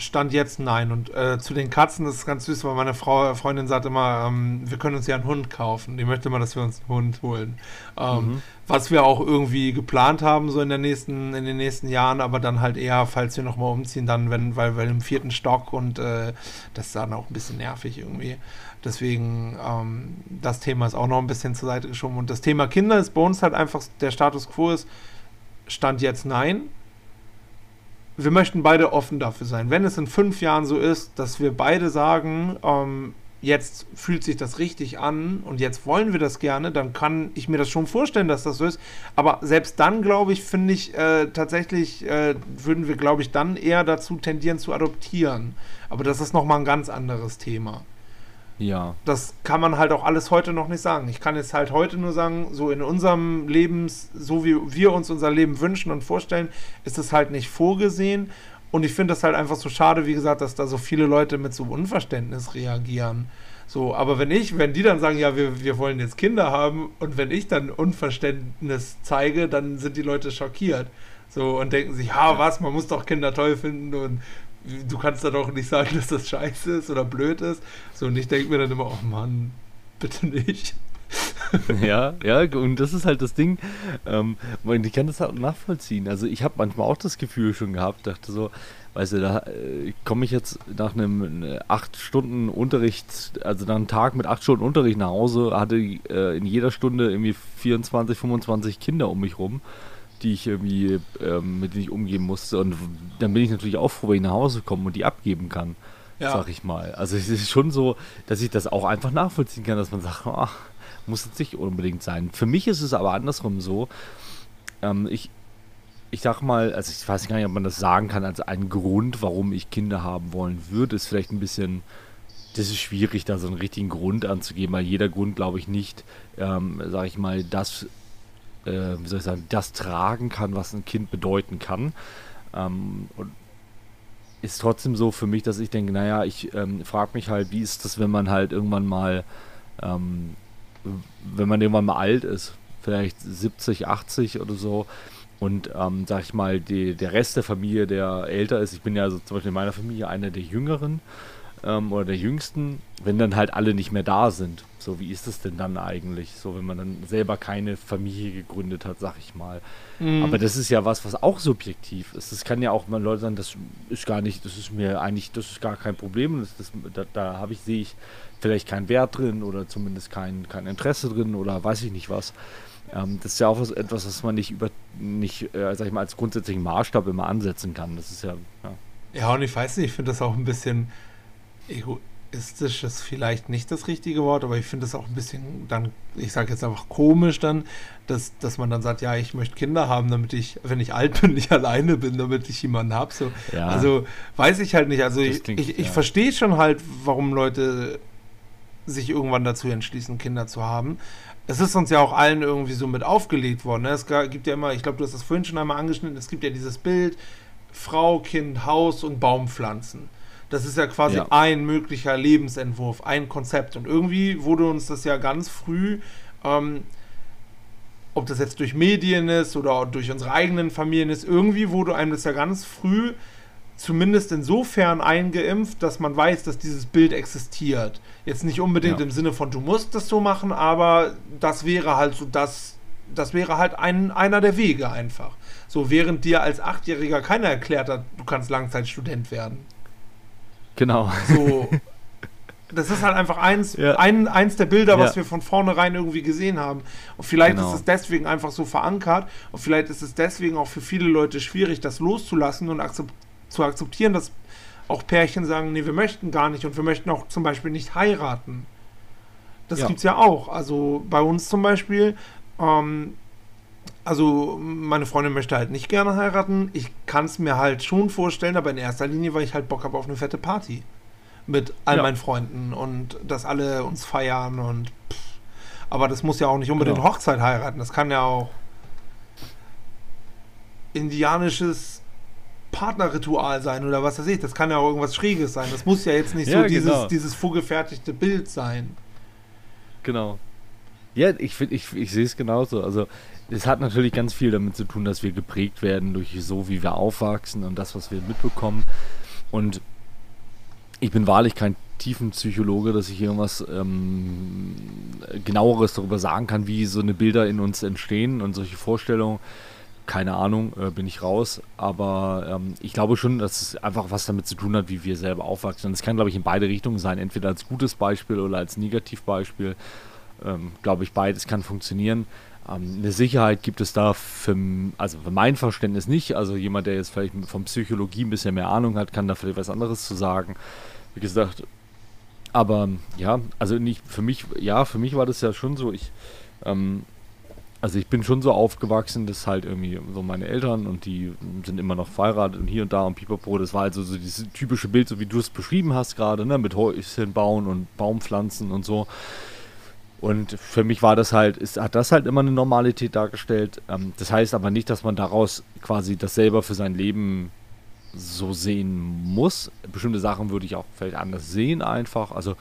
Stand jetzt nein. Und äh, zu den Katzen, das ist ganz süß, weil meine Frau, Freundin sagt immer, ähm, wir können uns ja einen Hund kaufen. Die möchte immer, dass wir uns einen Hund holen. Ähm, mhm. Was wir auch irgendwie geplant haben, so in, der nächsten, in den nächsten Jahren, aber dann halt eher, falls wir nochmal umziehen, dann, wenn, weil wir im vierten Stock und äh, das ist dann auch ein bisschen nervig irgendwie. Deswegen, ähm, das Thema ist auch noch ein bisschen zur Seite geschoben. Und das Thema Kinder ist bei uns halt einfach, der Status quo ist, Stand jetzt nein wir möchten beide offen dafür sein. Wenn es in fünf Jahren so ist, dass wir beide sagen, ähm, jetzt fühlt sich das richtig an und jetzt wollen wir das gerne, dann kann ich mir das schon vorstellen, dass das so ist. Aber selbst dann, glaube ich, finde ich äh, tatsächlich, äh, würden wir, glaube ich, dann eher dazu tendieren zu adoptieren. Aber das ist nochmal ein ganz anderes Thema. Ja. Das kann man halt auch alles heute noch nicht sagen. Ich kann jetzt halt heute nur sagen, so in unserem Leben, so wie wir uns unser Leben wünschen und vorstellen, ist es halt nicht vorgesehen. Und ich finde das halt einfach so schade, wie gesagt, dass da so viele Leute mit so Unverständnis reagieren. So, aber wenn ich, wenn die dann sagen, ja, wir, wir wollen jetzt Kinder haben und wenn ich dann Unverständnis zeige, dann sind die Leute schockiert. So und denken sich, ja, was, man muss doch Kinder toll finden und du kannst da doch nicht sagen, *laughs* dass das scheiße ist oder blöd ist. So, und ich denke mir dann immer, oh Mann, bitte nicht. *laughs* ja, ja, und das ist halt das Ding. Ähm, ich kann das halt nachvollziehen. Also ich habe manchmal auch das Gefühl schon gehabt, dachte so, weißt du, da äh, komme ich jetzt nach einem äh, acht Stunden Unterricht, also nach einem Tag mit acht Stunden Unterricht nach Hause, hatte äh, in jeder Stunde irgendwie 24, 25 Kinder um mich rum, die ich irgendwie, ähm, mit denen ich umgehen musste. Und dann bin ich natürlich auch froh, wenn ich nach Hause komme und die abgeben kann, ja. sag ich mal. Also es ist schon so, dass ich das auch einfach nachvollziehen kann, dass man sagt, ach, muss jetzt nicht unbedingt sein. Für mich ist es aber andersrum so, ähm, ich, ich sag mal, also ich weiß gar nicht, ob man das sagen kann, als ein Grund, warum ich Kinder haben wollen würde, ist vielleicht ein bisschen, das ist schwierig, da so einen richtigen Grund anzugeben, weil jeder Grund, glaube ich, nicht, ähm, sag ich mal, das, äh, wie soll ich sagen, das tragen kann, was ein Kind bedeuten kann. Ähm, und ist trotzdem so für mich, dass ich denke, naja, ich ähm, frage mich halt, wie ist das, wenn man halt irgendwann mal, ähm, wenn man irgendwann mal alt ist, vielleicht 70, 80 oder so, und ähm, sag ich mal, die, der Rest der Familie, der älter ist, ich bin ja also zum Beispiel in meiner Familie einer der Jüngeren ähm, oder der Jüngsten, wenn dann halt alle nicht mehr da sind. So, wie ist es denn dann eigentlich? So, wenn man dann selber keine Familie gegründet hat, sag ich mal. Mhm. Aber das ist ja was, was auch subjektiv ist. Das kann ja auch mal Leute sagen, das ist gar nicht, das ist mir eigentlich, das ist gar kein Problem. Das, das, da da habe ich, sehe ich vielleicht keinen Wert drin oder zumindest kein, kein Interesse drin oder weiß ich nicht was. Ähm, das ist ja auch was, etwas, was man nicht über nicht, äh, sag ich mal, als grundsätzlichen Maßstab immer ansetzen kann. Das ist ja. Ja, ja und ich weiß nicht, ich finde das auch ein bisschen egoistisch ist vielleicht nicht das richtige Wort, aber ich finde es auch ein bisschen dann, ich sage jetzt einfach komisch dann, dass, dass man dann sagt, ja, ich möchte Kinder haben, damit ich, wenn ich alt bin, *laughs* nicht alleine bin, damit ich jemanden habe. So. Ja. Also weiß ich halt nicht. Also ich, ich, ich ja. verstehe schon halt, warum Leute sich irgendwann dazu entschließen, Kinder zu haben es ist uns ja auch allen irgendwie so mit aufgelegt worden. Ne? Es gibt ja immer, ich glaube, du hast das vorhin schon einmal angeschnitten, es gibt ja dieses Bild Frau, Kind, Haus und Baumpflanzen. Das ist ja quasi ja. ein möglicher Lebensentwurf, ein Konzept. Und irgendwie wurde uns das ja ganz früh, ähm, ob das jetzt durch Medien ist oder durch unsere eigenen Familien ist, irgendwie wurde einem das ja ganz früh zumindest insofern eingeimpft, dass man weiß, dass dieses Bild existiert. Jetzt nicht unbedingt ja. im Sinne von, du musst das so machen, aber das wäre halt so das, das wäre halt ein, einer der Wege einfach. So, während dir als Achtjähriger keiner erklärt hat, du kannst Langzeitstudent werden. Genau. So, *laughs* das ist halt einfach eins, ja. ein, eins der Bilder, was wir von vornherein irgendwie gesehen haben. Und vielleicht genau. ist es deswegen einfach so verankert und vielleicht ist es deswegen auch für viele Leute schwierig, das loszulassen und akzeptieren zu akzeptieren, dass auch Pärchen sagen, nee, wir möchten gar nicht und wir möchten auch zum Beispiel nicht heiraten. Das ja. gibt es ja auch. Also bei uns zum Beispiel, ähm, also meine Freundin möchte halt nicht gerne heiraten. Ich kann es mir halt schon vorstellen, aber in erster Linie, weil ich halt Bock habe auf eine fette Party. Mit all ja. meinen Freunden und dass alle uns feiern und pff. aber das muss ja auch nicht unbedingt genau. Hochzeit heiraten. Das kann ja auch indianisches Partnerritual sein oder was weiß ich. Das kann ja auch irgendwas Schräges sein. Das muss ja jetzt nicht ja, so dieses, genau. dieses vorgefertigte Bild sein. Genau. Ja, ich, ich, ich sehe es genauso. Also es hat natürlich ganz viel damit zu tun, dass wir geprägt werden durch so, wie wir aufwachsen und das, was wir mitbekommen. Und ich bin wahrlich kein Tiefenpsychologe, dass ich irgendwas ähm, genaueres darüber sagen kann, wie so eine Bilder in uns entstehen und solche Vorstellungen keine Ahnung, äh, bin ich raus. Aber ähm, ich glaube schon, dass es einfach was damit zu tun hat, wie wir selber aufwachsen. Und es kann, glaube ich, in beide Richtungen sein. Entweder als gutes Beispiel oder als Negativbeispiel. Ähm, glaube ich, beides kann funktionieren. Ähm, eine Sicherheit gibt es da für, also für mein Verständnis nicht. Also jemand, der jetzt vielleicht von Psychologie ein bisschen mehr Ahnung hat, kann da vielleicht was anderes zu sagen. Wie gesagt, aber ja, also nicht für mich, ja, für mich war das ja schon so. Ich ähm, also ich bin schon so aufgewachsen, dass halt irgendwie so meine Eltern und die sind immer noch verheiratet und hier und da und pipapo, das war also so dieses typische Bild, so wie du es beschrieben hast gerade, ne, mit Häuschen bauen und Baumpflanzen und so. Und für mich war das halt, ist, hat das halt immer eine Normalität dargestellt. Ähm, das heißt aber nicht, dass man daraus quasi das selber für sein Leben so sehen muss. Bestimmte Sachen würde ich auch vielleicht anders sehen einfach. Also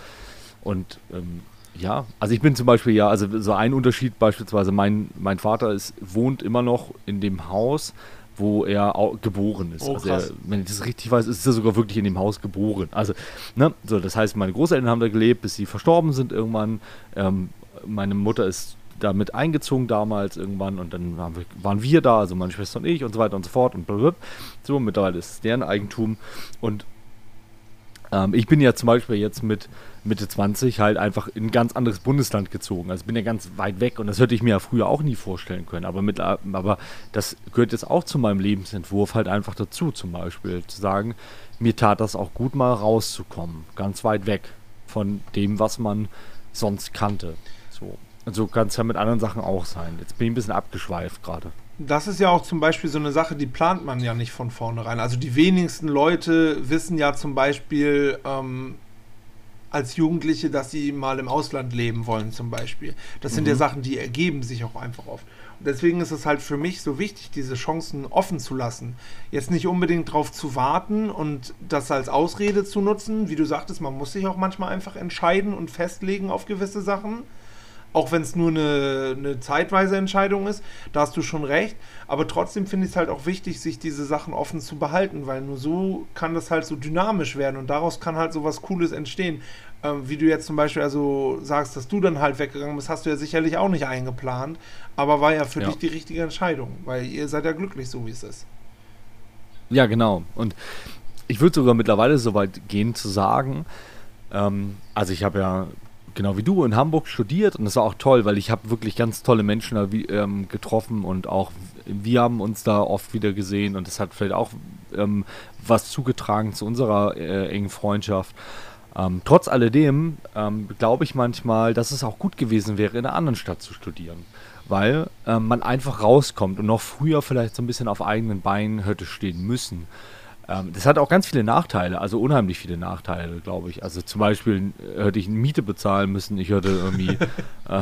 und ähm, ja, also ich bin zum Beispiel ja, also so ein Unterschied beispielsweise, mein, mein Vater ist, wohnt immer noch in dem Haus, wo er geboren ist. Oh, also er, wenn ich das richtig weiß, ist er sogar wirklich in dem Haus geboren. Also, ne, so, das heißt, meine Großeltern haben da gelebt, bis sie verstorben sind irgendwann. Ähm, meine Mutter ist damit eingezogen damals irgendwann und dann wir, waren wir da, also meine Schwester und ich und so weiter und so fort und blablabla. so, mittlerweile ist es deren Eigentum und ähm, ich bin ja zum Beispiel jetzt mit Mitte 20 halt einfach in ein ganz anderes Bundesland gezogen. Also bin ja ganz weit weg und das hätte ich mir ja früher auch nie vorstellen können. Aber, mit, aber das gehört jetzt auch zu meinem Lebensentwurf halt einfach dazu, zum Beispiel zu sagen, mir tat das auch gut mal rauszukommen, ganz weit weg von dem, was man sonst kannte. So. Und so kann es ja mit anderen Sachen auch sein. Jetzt bin ich ein bisschen abgeschweift gerade. Das ist ja auch zum Beispiel so eine Sache, die plant man ja nicht von vornherein. Also die wenigsten Leute wissen ja zum Beispiel ähm, als Jugendliche, dass sie mal im Ausland leben wollen zum Beispiel. Das sind mhm. ja Sachen, die ergeben sich auch einfach oft. Und deswegen ist es halt für mich so wichtig, diese Chancen offen zu lassen. Jetzt nicht unbedingt darauf zu warten und das als Ausrede zu nutzen. Wie du sagtest, man muss sich auch manchmal einfach entscheiden und festlegen auf gewisse Sachen auch wenn es nur eine, eine zeitweise Entscheidung ist, da hast du schon recht. Aber trotzdem finde ich es halt auch wichtig, sich diese Sachen offen zu behalten, weil nur so kann das halt so dynamisch werden und daraus kann halt so was Cooles entstehen. Ähm, wie du jetzt zum Beispiel also sagst, dass du dann halt weggegangen bist, hast du ja sicherlich auch nicht eingeplant, aber war ja für ja. dich die richtige Entscheidung, weil ihr seid ja glücklich, so wie es ist. Ja, genau. Und ich würde sogar mittlerweile so weit gehen zu sagen, ähm, also ich habe ja genau wie du in Hamburg studiert und das war auch toll, weil ich habe wirklich ganz tolle Menschen da wie, ähm, getroffen und auch wir haben uns da oft wieder gesehen und das hat vielleicht auch ähm, was zugetragen zu unserer äh, engen Freundschaft. Ähm, trotz alledem ähm, glaube ich manchmal, dass es auch gut gewesen wäre, in einer anderen Stadt zu studieren, weil ähm, man einfach rauskommt und noch früher vielleicht so ein bisschen auf eigenen Beinen hätte stehen müssen. Ähm, das hat auch ganz viele Nachteile, also unheimlich viele Nachteile, glaube ich. Also zum Beispiel äh, hätte ich eine Miete bezahlen müssen, ich hätte irgendwie, *laughs* äh,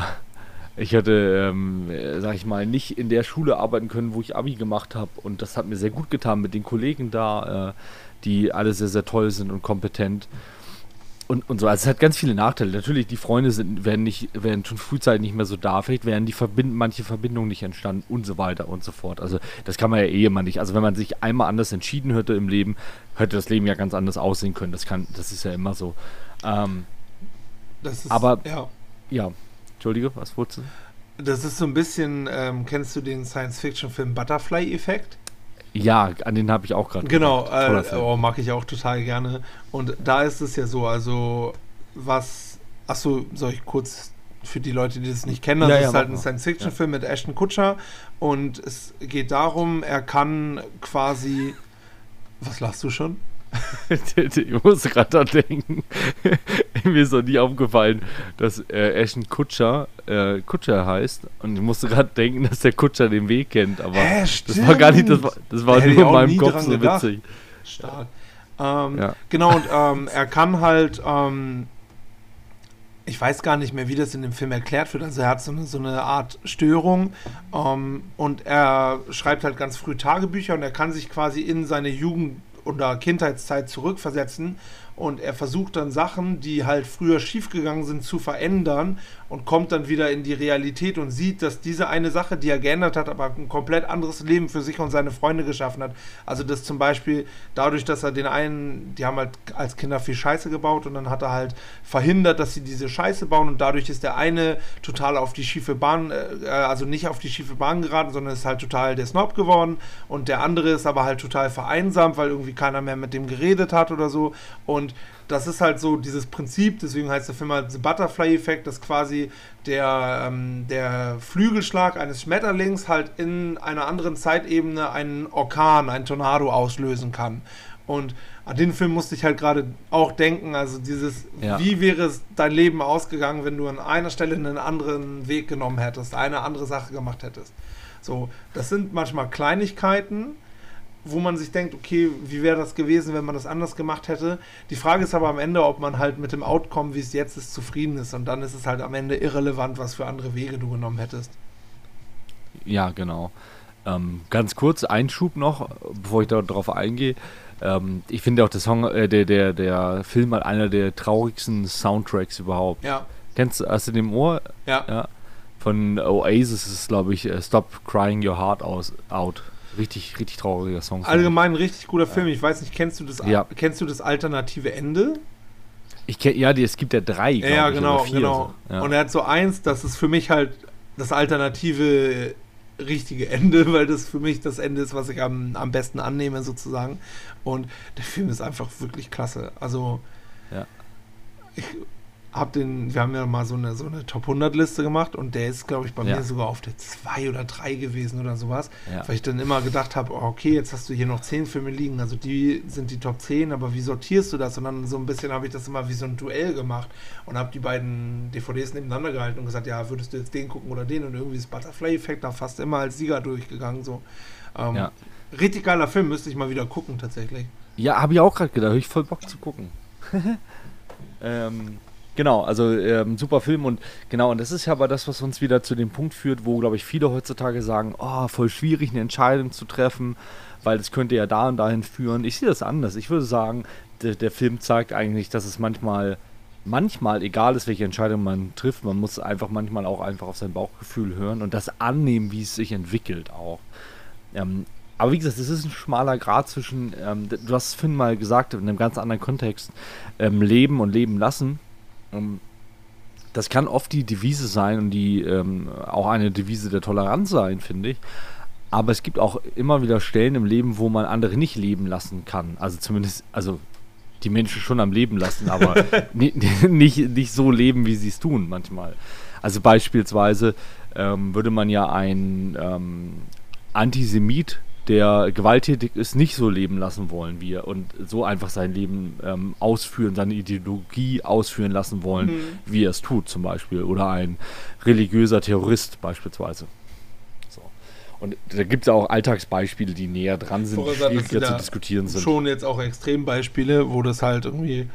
ich hätte, ähm, sag ich mal, nicht in der Schule arbeiten können, wo ich Abi gemacht habe. Und das hat mir sehr gut getan mit den Kollegen da, äh, die alle sehr, sehr toll sind und kompetent und, und so. Also es hat ganz viele Nachteile. Natürlich, die Freunde sind, werden, nicht, werden schon frühzeitig nicht mehr so da. Vielleicht werden die Verbind manche Verbindungen nicht entstanden und so weiter und so fort. Also das kann man ja eh immer nicht. Also wenn man sich einmal anders entschieden hätte im Leben, hätte das Leben ja ganz anders aussehen können. Das kann, das ist ja immer so. Ähm, ist, aber ja. ja, Entschuldige, was wolltest du? Das ist so ein bisschen, ähm, kennst du den Science-Fiction-Film Butterfly-Effekt? Ja, an den habe ich auch gerade. Genau, äh, oh, mag ich auch total gerne. Und da ist es ja so, also was, achso, soll ich kurz für die Leute, die das nicht kennen, das ja, ist ja, halt ein Science-Fiction-Film ja. mit Ashton Kutscher und es geht darum, er kann quasi, was lachst du schon? *laughs* ich muss gerade da denken. *laughs* Mir ist noch nie aufgefallen, dass äh, Ashton Kutscher äh, Kutscher heißt. Und ich musste gerade denken, dass der Kutscher den Weg kennt. Aber Hä, das war gar nicht, das war, das war nur in meinem Kopf so gedacht. witzig. Stark. Ähm, ja. Genau, und ähm, er kann halt, ähm, ich weiß gar nicht mehr, wie das in dem Film erklärt wird. Also er hat so eine, so eine Art Störung ähm, und er schreibt halt ganz früh Tagebücher und er kann sich quasi in seine Jugend oder Kindheitszeit zurückversetzen und er versucht dann Sachen, die halt früher schiefgegangen sind, zu verändern und kommt dann wieder in die Realität und sieht, dass diese eine Sache, die er geändert hat, aber ein komplett anderes Leben für sich und seine Freunde geschaffen hat. Also das zum Beispiel dadurch, dass er den einen, die haben halt als Kinder viel Scheiße gebaut und dann hat er halt verhindert, dass sie diese Scheiße bauen und dadurch ist der eine total auf die schiefe Bahn, äh, also nicht auf die schiefe Bahn geraten, sondern ist halt total der Snob geworden und der andere ist aber halt total vereinsamt, weil irgendwie keiner mehr mit dem geredet hat oder so und das ist halt so dieses Prinzip, deswegen heißt der Film halt The Butterfly-Effekt, dass quasi der, ähm, der Flügelschlag eines Schmetterlings halt in einer anderen Zeitebene einen Orkan, einen Tornado auslösen kann. Und an den Film musste ich halt gerade auch denken, also dieses, ja. wie wäre dein Leben ausgegangen, wenn du an einer Stelle einen anderen Weg genommen hättest, eine andere Sache gemacht hättest. So, das sind manchmal Kleinigkeiten, wo man sich denkt, okay, wie wäre das gewesen, wenn man das anders gemacht hätte. Die Frage ist aber am Ende, ob man halt mit dem Outcome, wie es jetzt ist, zufrieden ist. Und dann ist es halt am Ende irrelevant, was für andere Wege du genommen hättest. Ja, genau. Ähm, ganz kurz, Einschub noch, bevor ich darauf eingehe. Ähm, ich finde auch der Song, äh, der, der, der Film hat einer der traurigsten Soundtracks überhaupt. Ja. Kennst du, hast du den im Ohr? Ja. ja. Von Oasis ist, glaube ich, uh, Stop Crying Your Heart Out. Richtig, richtig trauriger Song. Allgemein ein richtig guter Film. Ich weiß nicht, kennst du das, ja. kennst du das alternative Ende? Ich kenn, ja, die, es gibt ja drei. Ja, genau, genau. So. Ja. Und er hat so eins, das ist für mich halt das alternative richtige Ende, *laughs* weil das für mich das Ende ist, was ich am, am besten annehme, sozusagen. Und der Film ist einfach wirklich klasse. Also, ja. ich hab den, wir haben ja mal so eine, so eine Top 100 Liste gemacht und der ist, glaube ich, bei ja. mir sogar auf der 2 oder 3 gewesen oder sowas, ja. weil ich dann immer gedacht habe, oh, okay, jetzt hast du hier noch 10 Filme liegen, also die sind die Top 10, aber wie sortierst du das? Und dann so ein bisschen habe ich das immer wie so ein Duell gemacht und habe die beiden DVDs nebeneinander gehalten und gesagt, ja, würdest du jetzt den gucken oder den? Und irgendwie ist Butterfly-Effekt da fast immer als Sieger durchgegangen, so. Ähm, ja. Richtig geiler Film, müsste ich mal wieder gucken, tatsächlich. Ja, habe ich auch gerade gedacht, habe ich voll Bock zu gucken. *laughs* ähm, Genau, also ähm, super Film und genau, und das ist ja aber das, was uns wieder zu dem Punkt führt, wo, glaube ich, viele heutzutage sagen, oh, voll schwierig, eine Entscheidung zu treffen, weil das könnte ja da und dahin führen. Ich sehe das anders. Ich würde sagen, der, der Film zeigt eigentlich, dass es manchmal, manchmal, egal ist, welche Entscheidung man trifft, man muss einfach manchmal auch einfach auf sein Bauchgefühl hören und das annehmen, wie es sich entwickelt auch. Ähm, aber wie gesagt, es ist ein schmaler Grad zwischen, ähm, du hast es Finn mal gesagt, in einem ganz anderen Kontext, ähm, Leben und Leben lassen. Ähm, das kann oft die Devise sein und die ähm, auch eine Devise der Toleranz sein, finde ich. Aber es gibt auch immer wieder Stellen im Leben, wo man andere nicht leben lassen kann. Also zumindest, also die Menschen schon am Leben lassen, aber *laughs* nicht, *laughs* nicht, nicht so leben, wie sie es tun manchmal. Also beispielsweise ähm, würde man ja ein ähm, Antisemit der gewalttätig ist, nicht so leben lassen wollen wie er und so einfach sein Leben ähm, ausführen, seine Ideologie ausführen lassen wollen, mhm. wie er es tut zum Beispiel. Oder ein religiöser Terrorist beispielsweise. So. Und da gibt es auch Alltagsbeispiele, die näher dran sind, die schwieriger zu diskutieren sind. Schon jetzt auch Extrembeispiele, wo das halt irgendwie.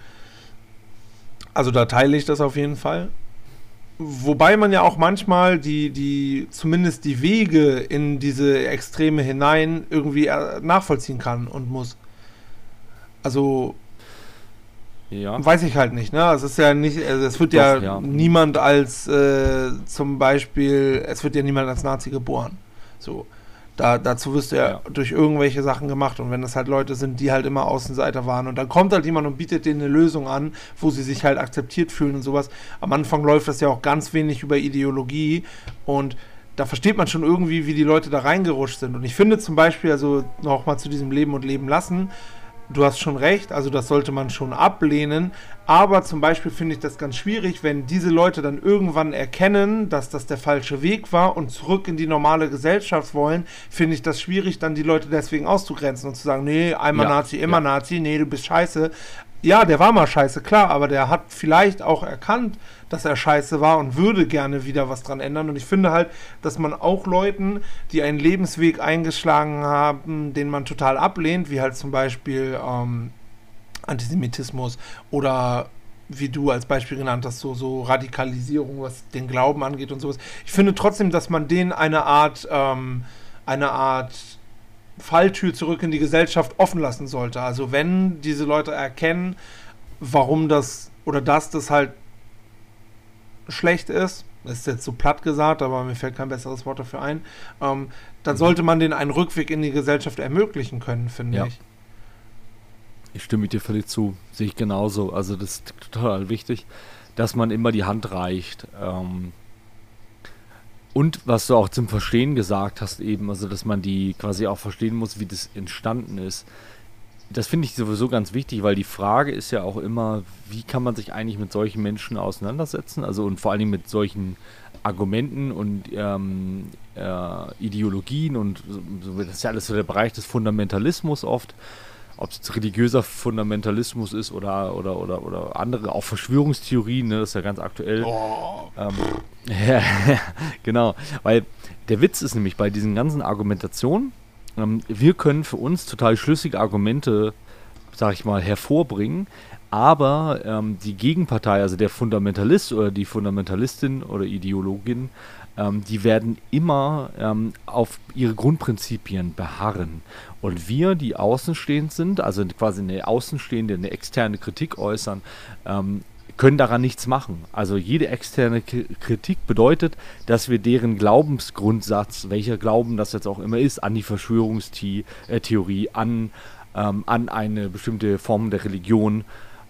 Also da teile ich das auf jeden Fall. Wobei man ja auch manchmal die, die, zumindest die Wege in diese Extreme hinein irgendwie äh, nachvollziehen kann und muss. Also, ja. weiß ich halt nicht, ne? Es ist ja nicht, also es wird Doch, ja, ja, niemand als äh, zum Beispiel, es wird ja niemand als Nazi geboren. So. Da, dazu wirst du ja, ja, durch irgendwelche Sachen gemacht. Und wenn das halt Leute sind, die halt immer Außenseiter waren und dann kommt halt jemand und bietet denen eine Lösung an, wo sie sich halt akzeptiert fühlen und sowas. Am Anfang läuft das ja auch ganz wenig über Ideologie und da versteht man schon irgendwie, wie die Leute da reingerutscht sind. Und ich finde zum Beispiel, also nochmal zu diesem Leben und Leben lassen, du hast schon recht, also das sollte man schon ablehnen. Aber zum Beispiel finde ich das ganz schwierig, wenn diese Leute dann irgendwann erkennen, dass das der falsche Weg war und zurück in die normale Gesellschaft wollen, finde ich das schwierig, dann die Leute deswegen auszugrenzen und zu sagen, nee, einmal ja, Nazi, immer ja. Nazi, nee, du bist scheiße. Ja, der war mal scheiße, klar, aber der hat vielleicht auch erkannt, dass er scheiße war und würde gerne wieder was dran ändern. Und ich finde halt, dass man auch Leuten, die einen Lebensweg eingeschlagen haben, den man total ablehnt, wie halt zum Beispiel ähm, Antisemitismus oder wie du als Beispiel genannt hast, so, so Radikalisierung, was den Glauben angeht und sowas. Ich finde trotzdem, dass man denen eine Art, ähm, eine Art Falltür zurück in die Gesellschaft offen lassen sollte. Also wenn diese Leute erkennen, warum das oder dass das halt schlecht ist, das ist jetzt so platt gesagt, aber mir fällt kein besseres Wort dafür ein, ähm, dann mhm. sollte man denen einen Rückweg in die Gesellschaft ermöglichen können, finde ja. ich. Ich stimme dir völlig zu, sehe ich genauso. Also das ist total wichtig, dass man immer die Hand reicht. Ähm, und was du auch zum Verstehen gesagt hast eben, also dass man die quasi auch verstehen muss, wie das entstanden ist das finde ich sowieso ganz wichtig, weil die Frage ist ja auch immer, wie kann man sich eigentlich mit solchen Menschen auseinandersetzen? Also und vor allen Dingen mit solchen Argumenten und ähm, äh, Ideologien und so, das ist ja alles so der Bereich des Fundamentalismus oft. Ob es religiöser Fundamentalismus ist oder, oder, oder, oder andere, auch Verschwörungstheorien, ne, das ist ja ganz aktuell. Oh. Ähm, *laughs* ja, genau, weil der Witz ist nämlich bei diesen ganzen Argumentationen, ähm, wir können für uns total schlüssige Argumente, sag ich mal, hervorbringen, aber ähm, die Gegenpartei, also der Fundamentalist oder die Fundamentalistin oder Ideologin, ähm, die werden immer ähm, auf ihre Grundprinzipien beharren. Und wir, die außenstehend sind, also quasi eine außenstehende, eine externe Kritik äußern, ähm, können daran nichts machen. Also jede externe Kritik bedeutet, dass wir deren Glaubensgrundsatz, welcher Glauben das jetzt auch immer ist, an die Verschwörungstheorie, äh, an, ähm, an eine bestimmte Form der Religion,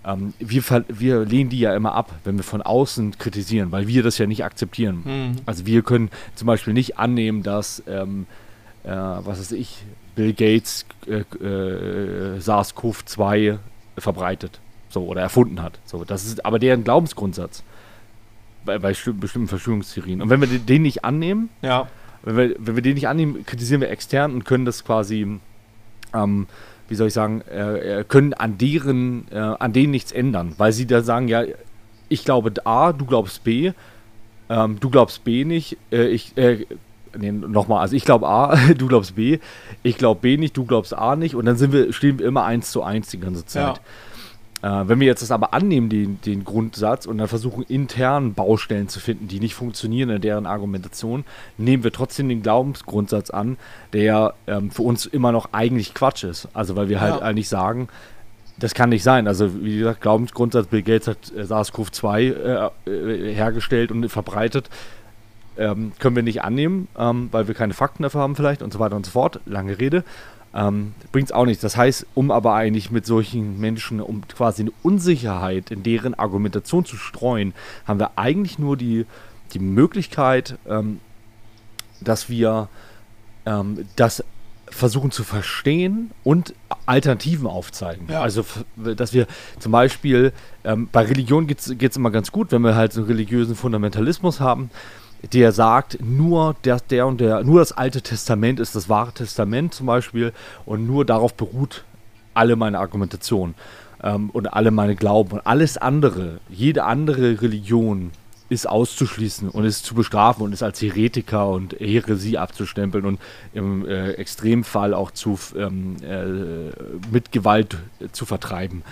ähm, wir, wir lehnen die ja immer ab, wenn wir von außen kritisieren, weil wir das ja nicht akzeptieren. Mhm. Also wir können zum Beispiel nicht annehmen, dass, ähm, äh, was weiß ich, Bill Gates äh, äh, SARS-CoV-2 verbreitet so oder erfunden hat. So, das ist aber deren Glaubensgrundsatz bei, bei bestimmten Verschwörungstheorien. Und wenn wir den nicht annehmen, ja. wenn, wir, wenn wir den nicht annehmen, kritisieren wir extern und können das quasi ähm, wie soll ich sagen, äh, äh, können an deren, äh, an denen nichts ändern, weil sie da sagen, ja, ich glaube A, du glaubst B, ähm, du glaubst B nicht, äh, ich, äh, nee, nochmal, also ich glaube A, *laughs* du glaubst B, ich glaube B nicht, du glaubst A nicht und dann sind wir, stehen wir immer eins zu eins die ganze Zeit. Ja. Äh, wenn wir jetzt das aber annehmen, den, den Grundsatz, und dann versuchen, intern Baustellen zu finden, die nicht funktionieren in deren Argumentation, nehmen wir trotzdem den Glaubensgrundsatz an, der ähm, für uns immer noch eigentlich Quatsch ist. Also, weil wir halt ja. eigentlich sagen, das kann nicht sein. Also, wie gesagt, Glaubensgrundsatz, Bill Gates hat äh, SARS-CoV-2 äh, äh, hergestellt und verbreitet. Ähm, können wir nicht annehmen, ähm, weil wir keine Fakten dafür haben vielleicht und so weiter und so fort. Lange Rede ähm, bringt es auch nichts. Das heißt, um aber eigentlich mit solchen Menschen, um quasi eine Unsicherheit in deren Argumentation zu streuen, haben wir eigentlich nur die, die Möglichkeit, ähm, dass wir ähm, das versuchen zu verstehen und Alternativen aufzeigen. Ja. Also, dass wir zum Beispiel, ähm, bei Religion geht es immer ganz gut, wenn wir halt so einen religiösen Fundamentalismus haben, der sagt, nur der, der und der, nur das Alte Testament ist das wahre Testament zum Beispiel und nur darauf beruht alle meine Argumentation ähm, und alle meine Glauben und alles andere, jede andere Religion ist auszuschließen und ist zu bestrafen und ist als Heretiker und Heresie abzustempeln und im äh, Extremfall auch zu, ähm, äh, mit Gewalt äh, zu vertreiben.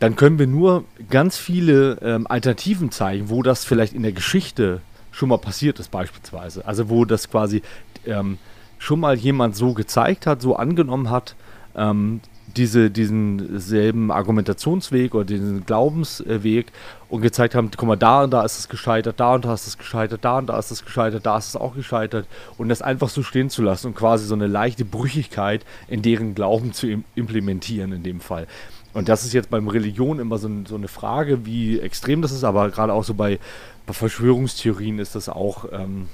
Dann können wir nur ganz viele ähm, Alternativen zeigen, wo das vielleicht in der Geschichte schon mal passiert ist beispielsweise. Also wo das quasi ähm, schon mal jemand so gezeigt hat, so angenommen hat, ähm, diese, diesen selben Argumentationsweg oder diesen Glaubensweg und gezeigt haben, guck mal, da und da ist es gescheitert, da und da ist es gescheitert, da und da ist es gescheitert, da ist es auch gescheitert und das einfach so stehen zu lassen und quasi so eine leichte Brüchigkeit in deren Glauben zu im implementieren in dem Fall. Und das ist jetzt beim Religion immer so, so eine Frage, wie extrem das ist, aber gerade auch so bei, bei Verschwörungstheorien ist das auch ähm,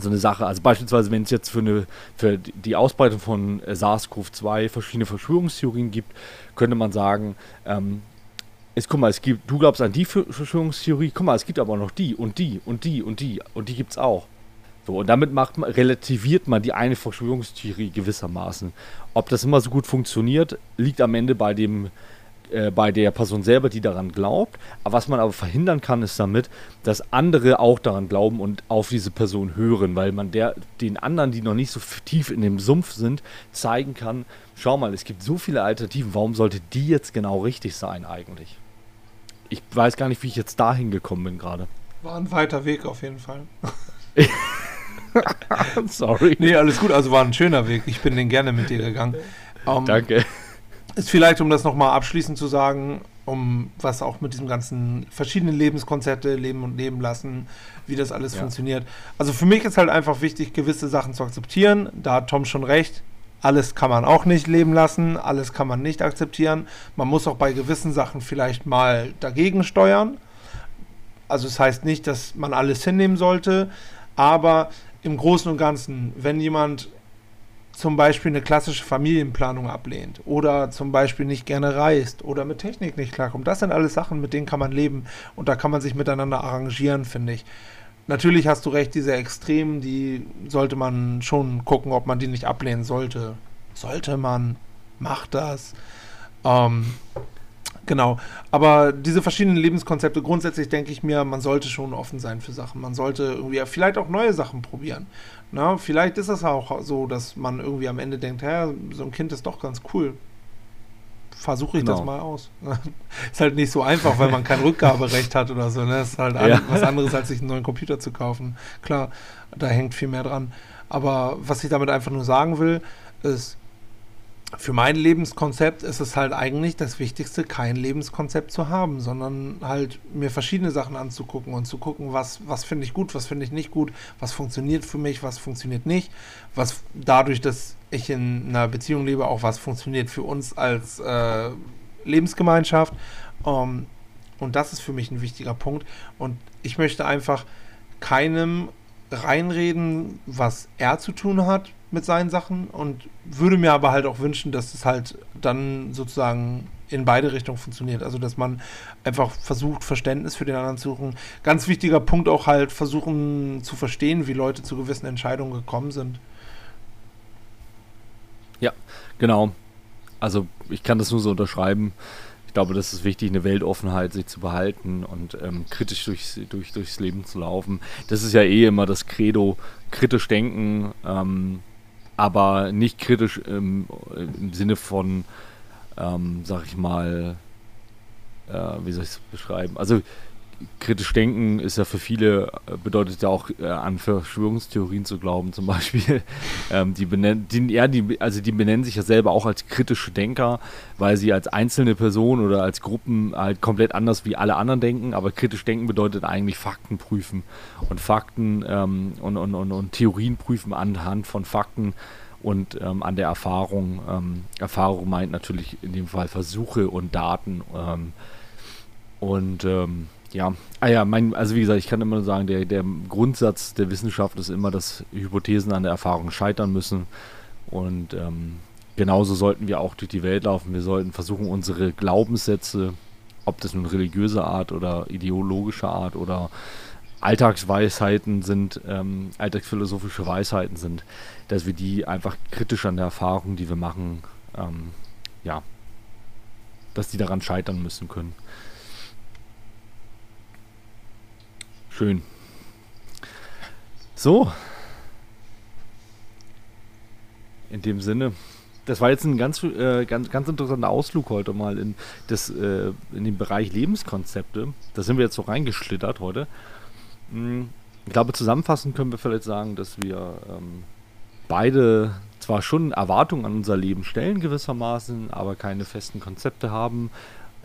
so eine Sache. Also beispielsweise, wenn es jetzt für, eine, für die Ausbreitung von äh, SARS-CoV-2 verschiedene Verschwörungstheorien gibt, könnte man sagen, ähm, es, guck mal, es gibt, du glaubst an die Verschwörungstheorie, guck mal, es gibt aber auch noch die und die und die und die und die gibt es auch. So, und damit macht man, relativiert man die eine Verschwörungstheorie gewissermaßen. Ob das immer so gut funktioniert, liegt am Ende bei dem äh, bei der Person selber, die daran glaubt. Aber was man aber verhindern kann, ist damit, dass andere auch daran glauben und auf diese Person hören, weil man der, den anderen, die noch nicht so tief in dem Sumpf sind, zeigen kann, schau mal, es gibt so viele Alternativen, warum sollte die jetzt genau richtig sein eigentlich? Ich weiß gar nicht, wie ich jetzt dahin gekommen bin gerade. War ein weiter Weg auf jeden Fall. *laughs* *laughs* Sorry. Nee, alles gut. Also war ein schöner Weg. Ich bin den gerne mit dir gegangen. Um, Danke. Ist vielleicht, um das nochmal abschließend zu sagen, um was auch mit diesem ganzen verschiedenen Lebenskonzepte, Leben und Leben lassen, wie das alles ja. funktioniert. Also für mich ist halt einfach wichtig, gewisse Sachen zu akzeptieren. Da hat Tom schon recht. Alles kann man auch nicht leben lassen, alles kann man nicht akzeptieren. Man muss auch bei gewissen Sachen vielleicht mal dagegen steuern. Also es das heißt nicht, dass man alles hinnehmen sollte, aber im Großen und Ganzen, wenn jemand zum Beispiel eine klassische Familienplanung ablehnt oder zum Beispiel nicht gerne reist oder mit Technik nicht klarkommt. Das sind alles Sachen, mit denen kann man leben und da kann man sich miteinander arrangieren, finde ich. Natürlich hast du recht, diese Extremen, die sollte man schon gucken, ob man die nicht ablehnen sollte. Sollte man, macht das. Ähm, Genau, aber diese verschiedenen Lebenskonzepte, grundsätzlich denke ich mir, man sollte schon offen sein für Sachen. Man sollte irgendwie vielleicht auch neue Sachen probieren. Na, vielleicht ist es auch so, dass man irgendwie am Ende denkt, ja, so ein Kind ist doch ganz cool. Versuche ich genau. das mal aus. *laughs* ist halt nicht so einfach, weil man kein *laughs* Rückgaberecht hat oder so. Ne? Ist halt ja. was anderes, als sich einen neuen Computer zu kaufen. Klar, da hängt viel mehr dran. Aber was ich damit einfach nur sagen will, ist, für mein Lebenskonzept ist es halt eigentlich das Wichtigste, kein Lebenskonzept zu haben, sondern halt mir verschiedene Sachen anzugucken und zu gucken, was, was finde ich gut, was finde ich nicht gut, was funktioniert für mich, was funktioniert nicht, was dadurch, dass ich in einer Beziehung lebe, auch was funktioniert für uns als äh, Lebensgemeinschaft. Ähm, und das ist für mich ein wichtiger Punkt. Und ich möchte einfach keinem reinreden, was er zu tun hat mit seinen Sachen und würde mir aber halt auch wünschen, dass es halt dann sozusagen in beide Richtungen funktioniert. Also, dass man einfach versucht, Verständnis für den anderen zu suchen. Ganz wichtiger Punkt auch halt versuchen zu verstehen, wie Leute zu gewissen Entscheidungen gekommen sind. Ja, genau. Also, ich kann das nur so unterschreiben ich glaube, das ist wichtig, eine Weltoffenheit sich zu behalten und ähm, kritisch durchs, durch, durchs Leben zu laufen. Das ist ja eh immer das Credo, kritisch denken, ähm, aber nicht kritisch im, im Sinne von, ähm, sag ich mal, äh, wie soll ich es beschreiben? Also kritisch denken ist ja für viele, äh, bedeutet ja auch äh, an Verschwörungstheorien zu glauben, zum *laughs* Beispiel. ähm, die benennen, die, ja, die, also die benennen sich ja selber auch als kritische Denker, weil sie als einzelne Person oder als Gruppen halt komplett anders wie alle anderen denken, aber kritisch denken bedeutet eigentlich Fakten prüfen und Fakten ähm, und, und, und, und, Theorien prüfen anhand von Fakten und ähm, an der Erfahrung. Ähm, Erfahrung meint natürlich in dem Fall Versuche und Daten ähm, und ähm, ja, ah ja, mein, also wie gesagt, ich kann immer nur sagen, der, der Grundsatz der Wissenschaft ist immer, dass Hypothesen an der Erfahrung scheitern müssen. Und ähm, genauso sollten wir auch durch die Welt laufen. Wir sollten versuchen, unsere Glaubenssätze, ob das nun religiöse Art oder ideologische Art oder Alltagsweisheiten sind, ähm, alltagsphilosophische Weisheiten sind, dass wir die einfach kritisch an der Erfahrung, die wir machen, ähm, ja, dass die daran scheitern müssen können. Schön. So. In dem Sinne. Das war jetzt ein ganz, äh, ganz, ganz interessanter Ausflug heute mal in, das, äh, in den Bereich Lebenskonzepte. Da sind wir jetzt so reingeschlittert heute. Hm, ich glaube, zusammenfassend können wir vielleicht sagen, dass wir ähm, beide zwar schon Erwartungen an unser Leben stellen gewissermaßen, aber keine festen Konzepte haben,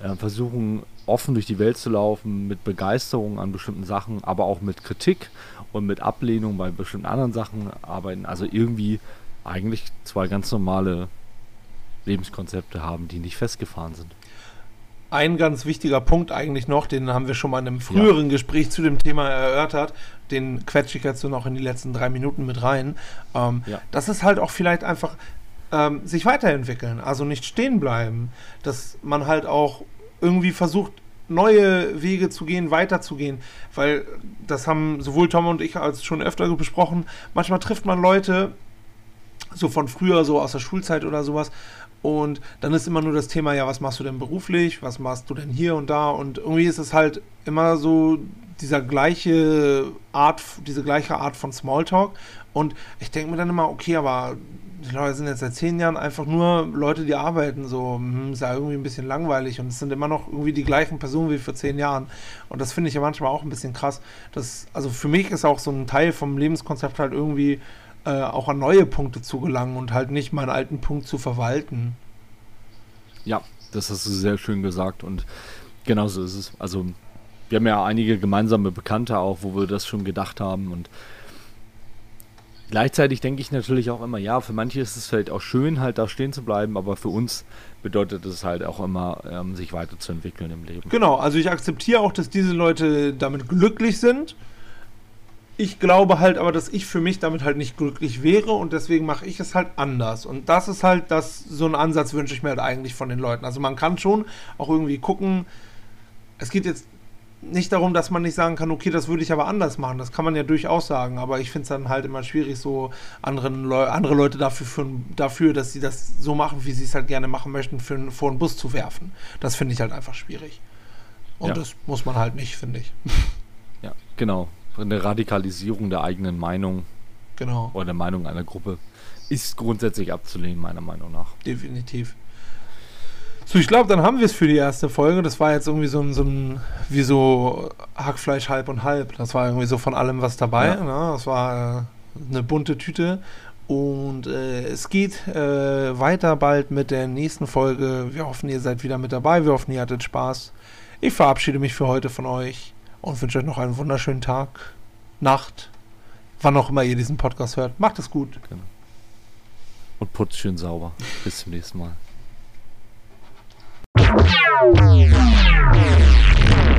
äh, versuchen offen durch die Welt zu laufen, mit Begeisterung an bestimmten Sachen, aber auch mit Kritik und mit Ablehnung bei bestimmten anderen Sachen arbeiten. Also irgendwie eigentlich zwei ganz normale Lebenskonzepte haben, die nicht festgefahren sind. Ein ganz wichtiger Punkt eigentlich noch, den haben wir schon mal in einem früheren ja. Gespräch zu dem Thema erörtert, den quetsche ich jetzt so noch in die letzten drei Minuten mit rein. Ähm, ja. Das ist halt auch vielleicht einfach ähm, sich weiterentwickeln, also nicht stehen bleiben, dass man halt auch irgendwie versucht, neue Wege zu gehen, weiterzugehen, weil das haben sowohl Tom und ich als schon öfter besprochen. Manchmal trifft man Leute so von früher, so aus der Schulzeit oder sowas. Und dann ist immer nur das Thema, ja, was machst du denn beruflich? Was machst du denn hier und da? Und irgendwie ist es halt immer so dieser gleiche Art, diese gleiche Art von Smalltalk. Und ich denke mir dann immer, okay, aber die Leute sind jetzt seit zehn Jahren einfach nur Leute, die arbeiten, so, hm, ist ja irgendwie ein bisschen langweilig und es sind immer noch irgendwie die gleichen Personen wie vor zehn Jahren. Und das finde ich ja manchmal auch ein bisschen krass. Das, also für mich ist auch so ein Teil vom Lebenskonzept halt irgendwie äh, auch an neue Punkte zu gelangen und halt nicht meinen alten Punkt zu verwalten. Ja, das hast du sehr schön gesagt und genauso ist es. Also wir haben ja einige gemeinsame Bekannte auch, wo wir das schon gedacht haben und Gleichzeitig denke ich natürlich auch immer, ja, für manche ist es vielleicht auch schön, halt da stehen zu bleiben, aber für uns bedeutet es halt auch immer, ähm, sich weiterzuentwickeln im Leben. Genau, also ich akzeptiere auch, dass diese Leute damit glücklich sind. Ich glaube halt aber, dass ich für mich damit halt nicht glücklich wäre und deswegen mache ich es halt anders. Und das ist halt das, so ein Ansatz wünsche ich mir halt eigentlich von den Leuten. Also man kann schon auch irgendwie gucken, es geht jetzt nicht darum, dass man nicht sagen kann, okay, das würde ich aber anders machen. Das kann man ja durchaus sagen, aber ich finde es dann halt immer schwierig, so anderen Leu andere Leute dafür, für, dafür, dass sie das so machen, wie sie es halt gerne machen möchten, für, vor einen Bus zu werfen. Das finde ich halt einfach schwierig. Und ja. das muss man halt nicht, finde ich. Ja, genau. Eine Radikalisierung der eigenen Meinung genau. oder der Meinung einer Gruppe ist grundsätzlich abzulehnen, meiner Meinung nach. Definitiv. So, ich glaube, dann haben wir es für die erste Folge. Das war jetzt irgendwie so ein, so ein, wie so Hackfleisch halb und halb. Das war irgendwie so von allem was dabei. Ja. Ne? Das war äh, eine bunte Tüte. Und äh, es geht äh, weiter bald mit der nächsten Folge. Wir hoffen, ihr seid wieder mit dabei. Wir hoffen, ihr hattet Spaß. Ich verabschiede mich für heute von euch und wünsche euch noch einen wunderschönen Tag, Nacht, wann auch immer ihr diesen Podcast hört. Macht es gut. Genau. Und putzt schön sauber. Bis zum nächsten Mal. Oh, my God.